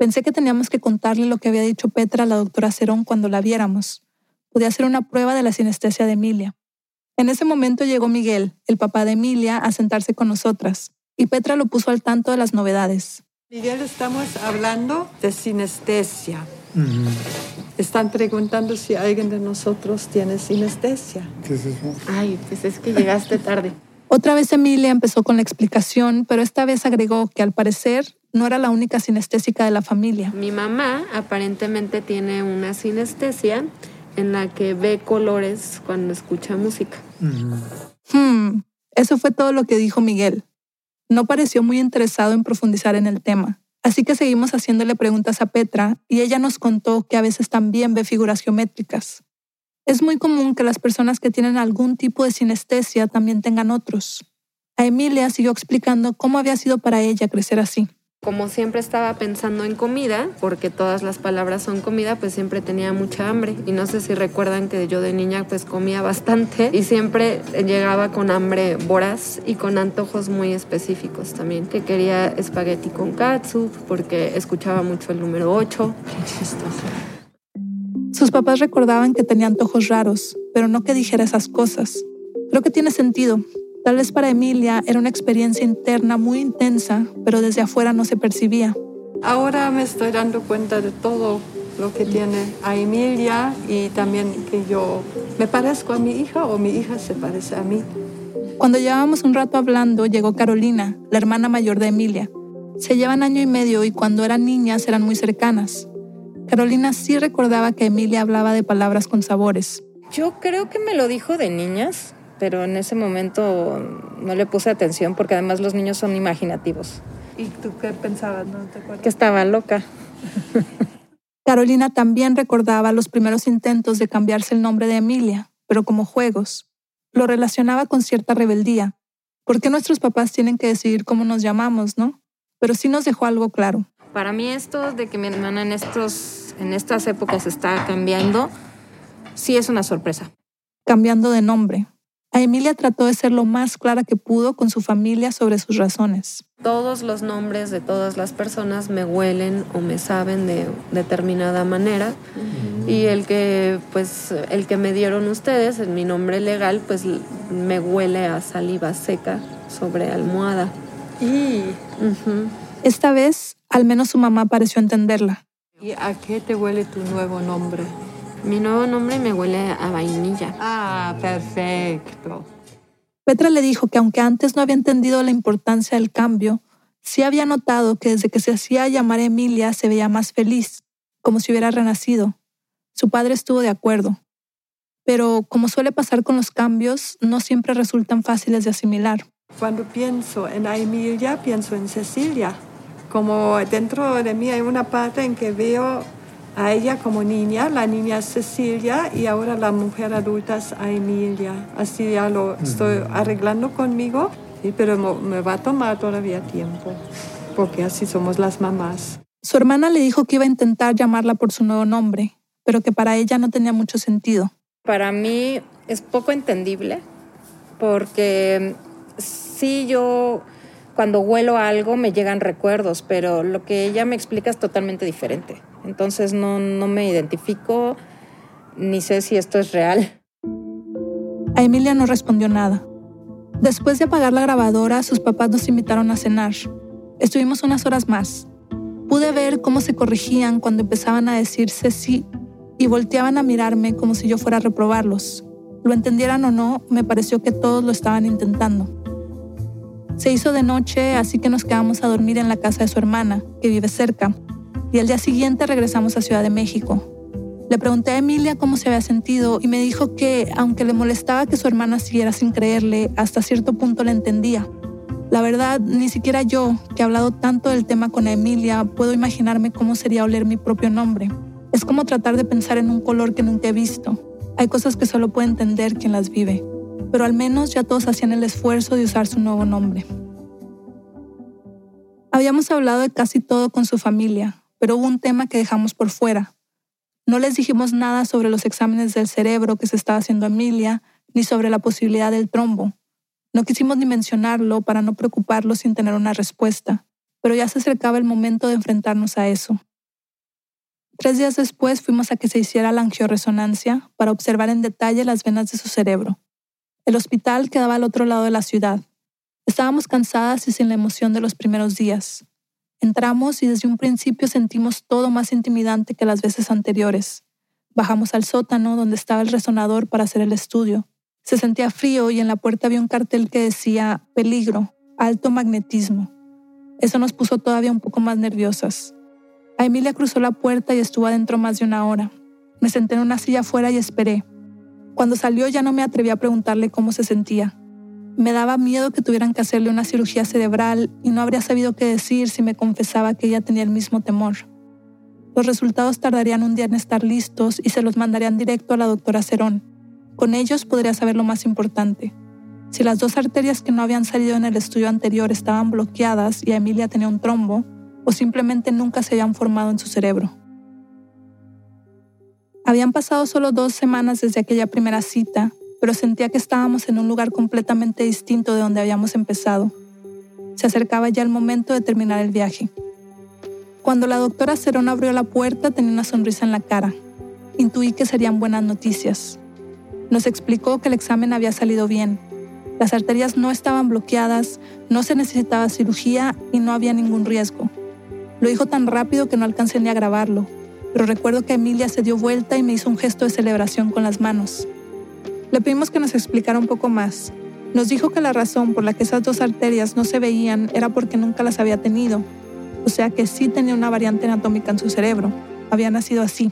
Pensé que teníamos que contarle lo que había dicho Petra a la doctora Cerón cuando la viéramos. Podía ser una prueba de la sinestesia de Emilia. En ese momento llegó Miguel, el papá de Emilia, a sentarse con nosotras, y Petra lo puso al tanto de las novedades.
Miguel, estamos hablando de sinestesia. Están preguntando si alguien de nosotros tiene sinestesia.
¿Qué es eso?
Ay, pues es que llegaste tarde.
Otra vez Emilia empezó con la explicación, pero esta vez agregó que al parecer no era la única sinestésica de la familia.
Mi mamá aparentemente tiene una sinestesia en la que ve colores cuando escucha música.
Hmm, eso fue todo lo que dijo Miguel. No pareció muy interesado en profundizar en el tema, así que seguimos haciéndole preguntas a Petra y ella nos contó que a veces también ve figuras geométricas. Es muy común que las personas que tienen algún tipo de sinestesia también tengan otros. A Emilia siguió explicando cómo había sido para ella crecer así.
Como siempre estaba pensando en comida, porque todas las palabras son comida, pues siempre tenía mucha hambre. Y no sé si recuerdan que yo de niña pues comía bastante y siempre llegaba con hambre voraz y con antojos muy específicos también. Que quería espagueti con katsu, porque escuchaba mucho el número 8.
Sus papás recordaban que tenía antojos raros, pero no que dijera esas cosas. Creo que tiene sentido, Tal vez para Emilia era una experiencia interna muy intensa, pero desde afuera no se percibía.
Ahora me estoy dando cuenta de todo lo que tiene a Emilia y también que yo me parezco a mi hija o mi hija se parece a mí.
Cuando llevábamos un rato hablando, llegó Carolina, la hermana mayor de Emilia. Se llevan año y medio y cuando eran niñas eran muy cercanas. Carolina sí recordaba que Emilia hablaba de palabras con sabores.
Yo creo que me lo dijo de niñas, pero en ese momento no le puse atención porque además los niños son imaginativos.
¿Y tú qué pensabas? ¿No te acuerdas?
Que estaba loca. (laughs)
Carolina también recordaba los primeros intentos de cambiarse el nombre de Emilia, pero como juegos. Lo relacionaba con cierta rebeldía. ¿Por qué nuestros papás tienen que decidir cómo nos llamamos, no? Pero sí nos dejó algo claro.
Para mí esto de que mi hermana en, estos, en estas épocas está cambiando, sí es una sorpresa.
Cambiando de nombre, a Emilia trató de ser lo más clara que pudo con su familia sobre sus razones.
Todos los nombres de todas las personas me huelen o me saben de determinada manera y el que pues el que me dieron ustedes, en mi nombre legal, pues me huele a saliva seca sobre almohada.
Y
Esta vez, al menos su mamá pareció entenderla.
¿Y a qué te huele tu nuevo nombre?
Mi nuevo nombre me huele a vainilla.
Ah, perfecto.
Petra le dijo que aunque antes no había entendido la importancia del cambio, sí había notado que desde que se hacía llamar Emilia se veía más feliz, como si hubiera renacido. Su padre estuvo de acuerdo. Pero, como suele pasar con los cambios, no siempre resultan fáciles de asimilar.
Cuando pienso en Emilia, pienso en Cecilia. Como dentro de mí hay una parte en que veo a ella como niña, la niña es Cecilia y ahora la mujer adulta es a Emilia. Así ya lo estoy arreglando conmigo, pero me va a tomar todavía tiempo, porque así somos las mamás.
Su hermana le dijo que iba a intentar llamarla por su nuevo nombre, pero que para ella no tenía mucho sentido.
Para mí es poco entendible, porque sí yo cuando huelo algo me llegan recuerdos, pero lo que ella me explica es totalmente diferente. Entonces no, no me identifico ni sé si esto es real.
A Emilia no respondió nada. Después de apagar la grabadora, sus papás nos invitaron a cenar. Estuvimos unas horas más. Pude ver cómo se corregían cuando empezaban a decirse sí y volteaban a mirarme como si yo fuera a reprobarlos. Lo entendieran o no, me pareció que todos lo estaban intentando. Se hizo de noche, así que nos quedamos a dormir en la casa de su hermana, que vive cerca, y al día siguiente regresamos a Ciudad de México. Le pregunté a Emilia cómo se había sentido y me dijo que, aunque le molestaba que su hermana siguiera sin creerle, hasta cierto punto le entendía. La verdad, ni siquiera yo, que he hablado tanto del tema con Emilia, puedo imaginarme cómo sería oler mi propio nombre. Es como tratar de pensar en un color que nunca he visto. Hay cosas que solo puede entender quien las vive pero al menos ya todos hacían el esfuerzo de usar su nuevo nombre. Habíamos hablado de casi todo con su familia, pero hubo un tema que dejamos por fuera. No les dijimos nada sobre los exámenes del cerebro que se estaba haciendo Emilia, ni sobre la posibilidad del trombo. No quisimos ni mencionarlo para no preocuparlos sin tener una respuesta, pero ya se acercaba el momento de enfrentarnos a eso. Tres días después fuimos a que se hiciera la angioresonancia para observar en detalle las venas de su cerebro. El hospital quedaba al otro lado de la ciudad. Estábamos cansadas y sin la emoción de los primeros días. Entramos y desde un principio sentimos todo más intimidante que las veces anteriores. Bajamos al sótano donde estaba el resonador para hacer el estudio. Se sentía frío y en la puerta había un cartel que decía peligro, alto magnetismo. Eso nos puso todavía un poco más nerviosas. A Emilia cruzó la puerta y estuvo adentro más de una hora. Me senté en una silla afuera y esperé. Cuando salió ya no me atreví a preguntarle cómo se sentía. Me daba miedo que tuvieran que hacerle una cirugía cerebral y no habría sabido qué decir si me confesaba que ella tenía el mismo temor. Los resultados tardarían un día en estar listos y se los mandarían directo a la doctora Cerón. Con ellos podría saber lo más importante. Si las dos arterias que no habían salido en el estudio anterior estaban bloqueadas y Emilia tenía un trombo, o simplemente nunca se habían formado en su cerebro. Habían pasado solo dos semanas desde aquella primera cita, pero sentía que estábamos en un lugar completamente distinto de donde habíamos empezado. Se acercaba ya el momento de terminar el viaje. Cuando la doctora Cerón abrió la puerta tenía una sonrisa en la cara. Intuí que serían buenas noticias. Nos explicó que el examen había salido bien. Las arterias no estaban bloqueadas, no se necesitaba cirugía y no había ningún riesgo. Lo dijo tan rápido que no alcancé ni a grabarlo, pero recuerdo que Emilia se dio vuelta y me hizo un gesto de celebración con las manos. Le pedimos que nos explicara un poco más. Nos dijo que la razón por la que esas dos arterias no se veían era porque nunca las había tenido, o sea que sí tenía una variante anatómica en su cerebro. Había nacido así.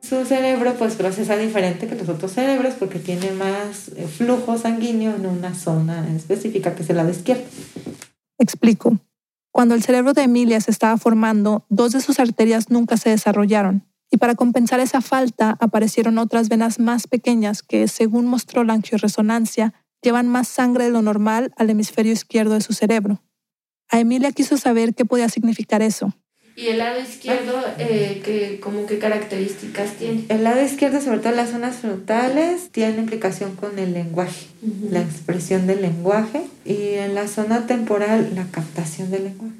Su cerebro pues procesa diferente que los otros cerebros porque tiene más eh, flujo sanguíneo en una zona específica que es el lado izquierdo.
Explico. Cuando el cerebro de Emilia se estaba formando, dos de sus arterias nunca se desarrollaron, y para compensar esa falta aparecieron otras venas más pequeñas que, según mostró la angioresonancia, llevan más sangre de lo normal al hemisferio izquierdo de su cerebro. A Emilia quiso saber qué podía significar eso,
¿Y el lado izquierdo, eh, que, como qué características tiene?
El lado izquierdo, sobre todo las zonas frontales, tiene implicación con el lenguaje, la expresión del lenguaje, y en la zona temporal, la captación del lenguaje.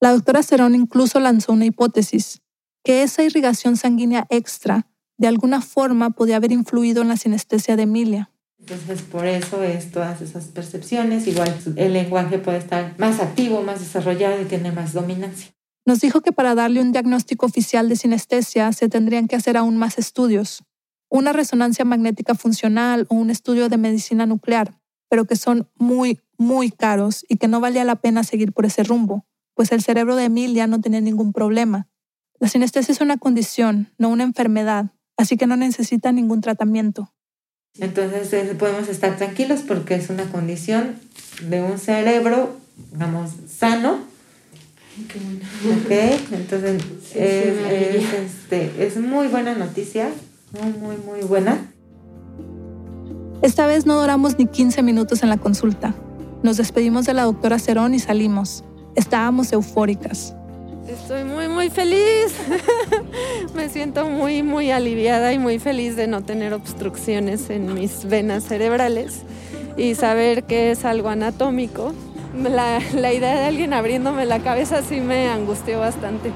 La doctora Cerón incluso lanzó una hipótesis, que esa irrigación sanguínea extra de alguna forma podía haber influido en la sinestesia de Emilia.
Entonces, por eso es todas esas percepciones. Igual el lenguaje puede estar más activo, más desarrollado y tiene más dominancia.
Nos dijo que para darle un diagnóstico oficial de sinestesia se tendrían que hacer aún más estudios, una resonancia magnética funcional o un estudio de medicina nuclear, pero que son muy, muy caros y que no valía la pena seguir por ese rumbo, pues el cerebro de Emilia no tenía ningún problema. La sinestesia es una condición, no una enfermedad, así que no necesita ningún tratamiento.
Entonces podemos estar tranquilos porque es una condición de un cerebro, digamos, sano.
Qué bueno.
Ok, entonces es, este, es muy buena noticia, muy, muy, muy buena.
Esta vez no duramos ni 15 minutos en la consulta. Nos despedimos de la doctora Cerón y salimos. Estábamos eufóricas.
Estoy muy, muy feliz. (laughs) Me siento muy, muy aliviada y muy feliz de no tener obstrucciones en mis venas cerebrales y saber que es algo anatómico. La, idea de alguien abriéndome la cabeza sí me angustió bastante.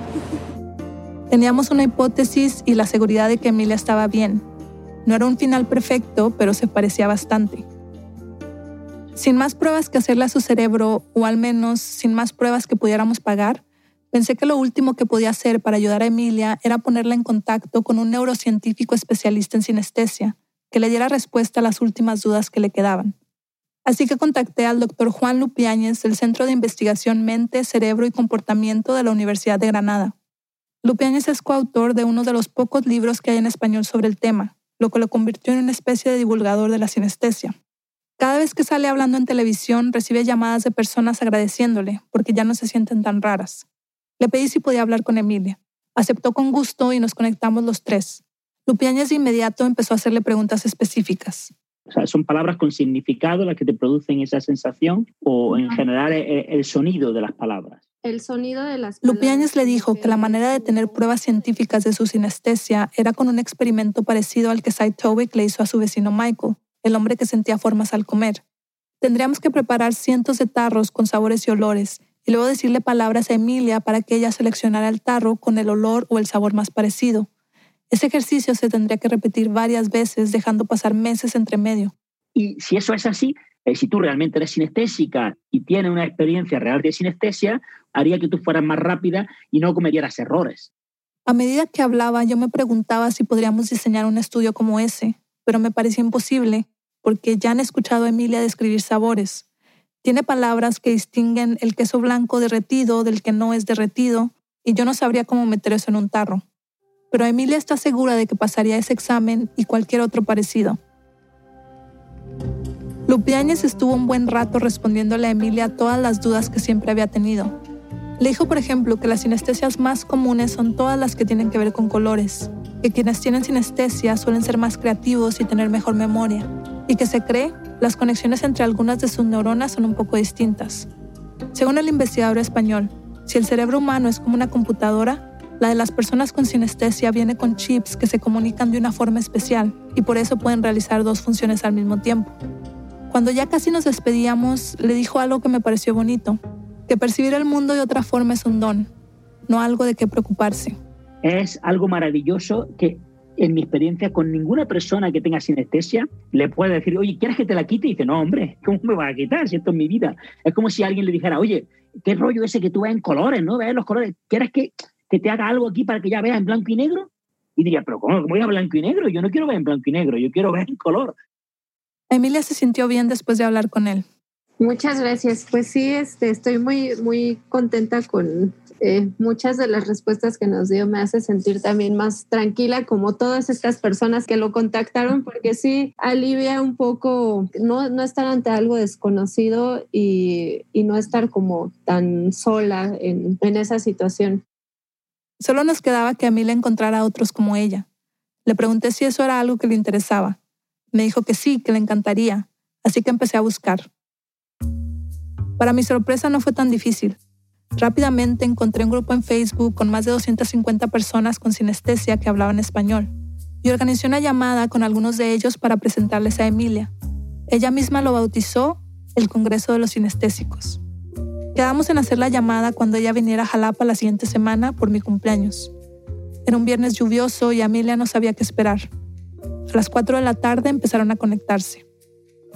Teníamos una hipótesis y la seguridad de que Emilia estaba bien, no era un final perfecto, pero se parecía bastante. Sin más pruebas que hacerle a su cerebro, o al menos sin más pruebas que pudiéramos pagar, pensé que lo último que podía hacer para ayudar a Emilia era ponerla en contacto con un neurocientífico especialista en sinestesia, que le diera respuesta a las últimas dudas que le quedaban. Así que contacté al doctor Juan Lupiáñez del Centro de Investigación Mente, Cerebro y Comportamiento de la Universidad de Granada. Lupiáñez es coautor de uno de los pocos libros que hay en español sobre el tema, lo que lo convirtió en una especie de divulgador de la sinestesia. Cada vez que sale hablando en televisión recibe llamadas de personas agradeciéndole porque ya no se sienten tan raras. Le pedí si podía hablar con Emilia. Aceptó con gusto y nos conectamos los tres. Lupiáñez de inmediato empezó a hacerle preguntas específicas.
O sea, son palabras con significado las que te producen esa sensación o en general el sonido de las palabras
el sonido de las
Lupiáñez le dijo que la manera de tener pruebas científicas de su sinestesia era con un experimento parecido al que Towick le hizo a su vecino Michael, el hombre que sentía formas al comer. Tendríamos que preparar cientos de tarros con sabores y olores, y luego decirle palabras a Emilia para que ella seleccionara el tarro con el olor o el sabor más parecido. Ese ejercicio se tendría que repetir varias veces, dejando pasar meses entre medio.
Y si eso es así, eh, si tú realmente eres sinestésica y tienes una experiencia real de sinestesia, haría que tú fueras más rápida y no cometieras errores.
A medida que hablaba, yo me preguntaba si podríamos diseñar un estudio como ese, pero me parecía imposible, porque ya han escuchado a Emilia describir sabores. Tiene palabras que distinguen el queso blanco derretido del que no es derretido, y yo no sabría cómo meter eso en un tarro. Pero Emilia está segura de que pasaría ese examen y cualquier otro parecido. Lupiáñez estuvo un buen rato respondiéndole a Emilia todas las dudas que siempre había tenido. Le dijo, por ejemplo, que las sinestesias más comunes son todas las que tienen que ver con colores, que quienes tienen sinestesia suelen ser más creativos y tener mejor memoria, y que se cree las conexiones entre algunas de sus neuronas son un poco distintas. Según el investigador español, si el cerebro humano es como una computadora, la de las personas con sinestesia viene con chips que se comunican de una forma especial y por eso pueden realizar dos funciones al mismo tiempo. Cuando ya casi nos despedíamos, le dijo algo que me pareció bonito, que percibir el mundo de otra forma es un don, no algo de qué preocuparse.
Es algo maravilloso que en mi experiencia con ninguna persona que tenga sinestesia le puede decir, oye, ¿quieres que te la quite? Y dice, no, hombre, ¿cómo me va a quitar si esto es mi vida? Es como si alguien le dijera, oye, ¿qué rollo ese que tú ves en colores, no? Ves los colores, ¿quieres que, que te haga algo aquí para que ya veas en blanco y negro? Y diría, pero ¿cómo voy a blanco y negro? Yo no quiero ver en blanco y negro, yo quiero ver en color.
Emilia se sintió bien después de hablar con él.
Muchas gracias. Pues sí, este, estoy muy, muy contenta con eh, muchas de las respuestas que nos dio. Me hace sentir también más tranquila como todas estas personas que lo contactaron, porque sí alivia un poco no, no estar ante algo desconocido y, y no estar como tan sola en, en esa situación.
Solo nos quedaba que Emilia encontrara a otros como ella. Le pregunté si eso era algo que le interesaba. Me dijo que sí, que le encantaría, así que empecé a buscar. Para mi sorpresa no fue tan difícil. Rápidamente encontré un grupo en Facebook con más de 250 personas con sinestesia que hablaban español y organizé una llamada con algunos de ellos para presentarles a Emilia. Ella misma lo bautizó el Congreso de los Sinestésicos. Quedamos en hacer la llamada cuando ella viniera a Jalapa la siguiente semana por mi cumpleaños. Era un viernes lluvioso y Emilia no sabía qué esperar. A las 4 de la tarde empezaron a conectarse.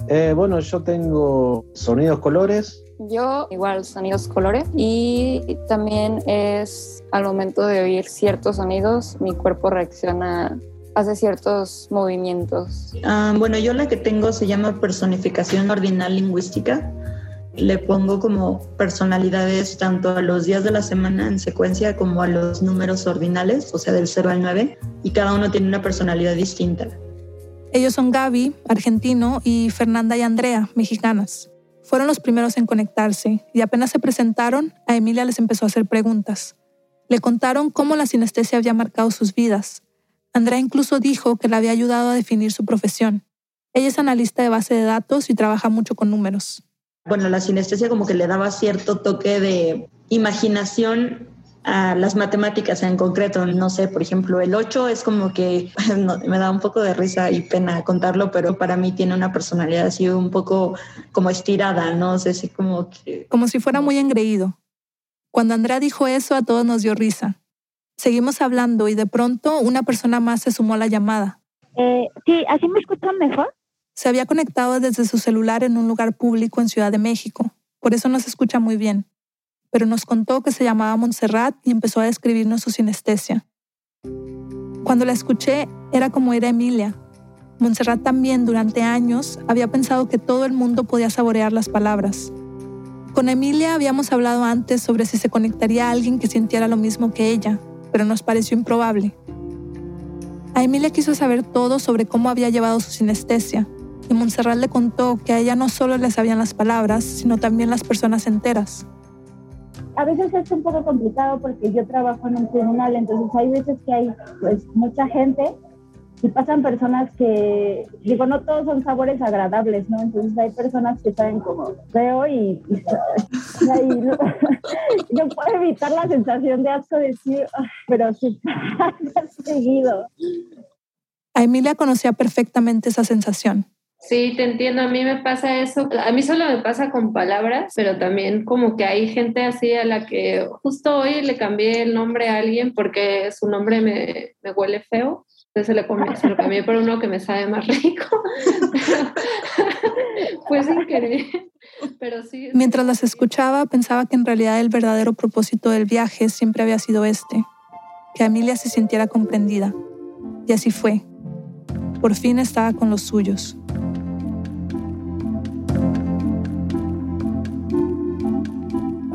Eh, bueno, yo tengo sonidos colores.
Yo igual sonidos colores y también es al momento de oír ciertos sonidos mi cuerpo reacciona hace ciertos movimientos.
Ah, bueno, yo la que tengo se llama personificación ordinal lingüística. Le pongo como personalidades tanto a los días de la semana en secuencia como a los números ordinales, o sea, del 0 al 9, y cada uno tiene una personalidad distinta.
Ellos son Gaby, argentino, y Fernanda y Andrea, mexicanas. Fueron los primeros en conectarse y apenas se presentaron, a Emilia les empezó a hacer preguntas. Le contaron cómo la sinestesia había marcado sus vidas. Andrea incluso dijo que le había ayudado a definir su profesión. Ella es analista de base de datos y trabaja mucho con números
bueno, la sinestesia como que le daba cierto toque de imaginación a las matemáticas en concreto. No sé, por ejemplo, el 8 es como que (laughs) me da un poco de risa y pena contarlo, pero para mí tiene una personalidad así un poco como estirada, no sé si como que...
Como si fuera muy engreído. Cuando Andrea dijo eso, a todos nos dio risa. Seguimos hablando y de pronto una persona más se sumó a la llamada.
Eh, sí, ¿así me escuchan mejor?
Se había conectado desde su celular en un lugar público en Ciudad de México, por eso no se escucha muy bien. Pero nos contó que se llamaba Montserrat y empezó a describirnos su sinestesia. Cuando la escuché, era como era Emilia. Montserrat también durante años había pensado que todo el mundo podía saborear las palabras. Con Emilia habíamos hablado antes sobre si se conectaría a alguien que sintiera lo mismo que ella, pero nos pareció improbable. A Emilia quiso saber todo sobre cómo había llevado su sinestesia, y Montserrat le contó que a ella no solo le sabían las palabras, sino también las personas enteras.
A veces es un poco complicado porque yo trabajo en un tribunal, entonces hay veces que hay pues mucha gente y pasan personas que, digo, no todos son sabores agradables, ¿no? Entonces hay personas que saben como feo y, (laughs) no, puedo evitar la sensación de asco de decir, pero sí, (laughs) seguido.
A Emilia conocía perfectamente esa sensación.
Sí, te entiendo. A mí me pasa eso. A mí solo me pasa con palabras, pero también como que hay gente así a la que justo hoy le cambié el nombre a alguien porque su nombre me, me huele feo. Entonces le se lo cambié por uno que me sabe más (laughs) rico. pues sin querer. Pero sí.
Mientras las escuchaba, pensaba que en realidad el verdadero propósito del viaje siempre había sido este: que Emilia se sintiera comprendida. Y así fue. Por fin estaba con los suyos.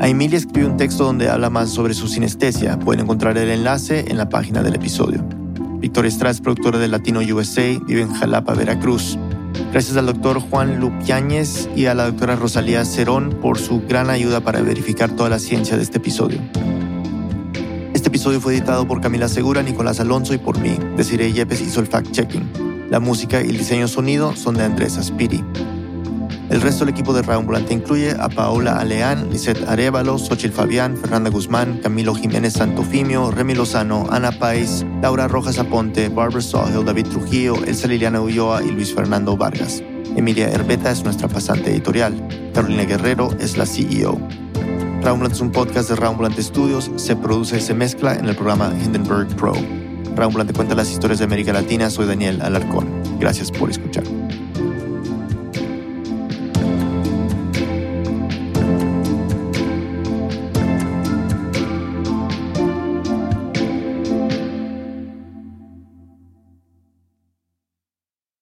A Emilia escribió un texto donde habla más sobre su sinestesia. Pueden encontrar el enlace en la página del episodio. Victoria Estrada productora de Latino USA, vive en Jalapa, Veracruz. Gracias al doctor Juan Lupiáñez y a la doctora Rosalía Cerón por su gran ayuda para verificar toda la ciencia de este episodio. Este episodio fue editado por Camila Segura, Nicolás Alonso y por mí. Desiree Yepes hizo el fact-checking. La música y el diseño sonido son de Andrés Aspiri. El resto del equipo de Ambulante incluye a Paola Aleán, Lisette Arevalo, Xochil Fabián, Fernanda Guzmán, Camilo Jiménez Santofimio, Remy Lozano, Ana Pais, Laura Rojas Aponte, Barbara Sawhill, David Trujillo, Elsa Liliana Ulloa y Luis Fernando Vargas. Emilia Herbeta es nuestra pasante editorial. Carolina Guerrero es la CEO. Raumblant es un podcast de Raumblant Studios. Se produce y se mezcla en el programa Hindenburg Pro. Raumblant cuenta las historias de América Latina. Soy Daniel Alarcón. Gracias por escuchar.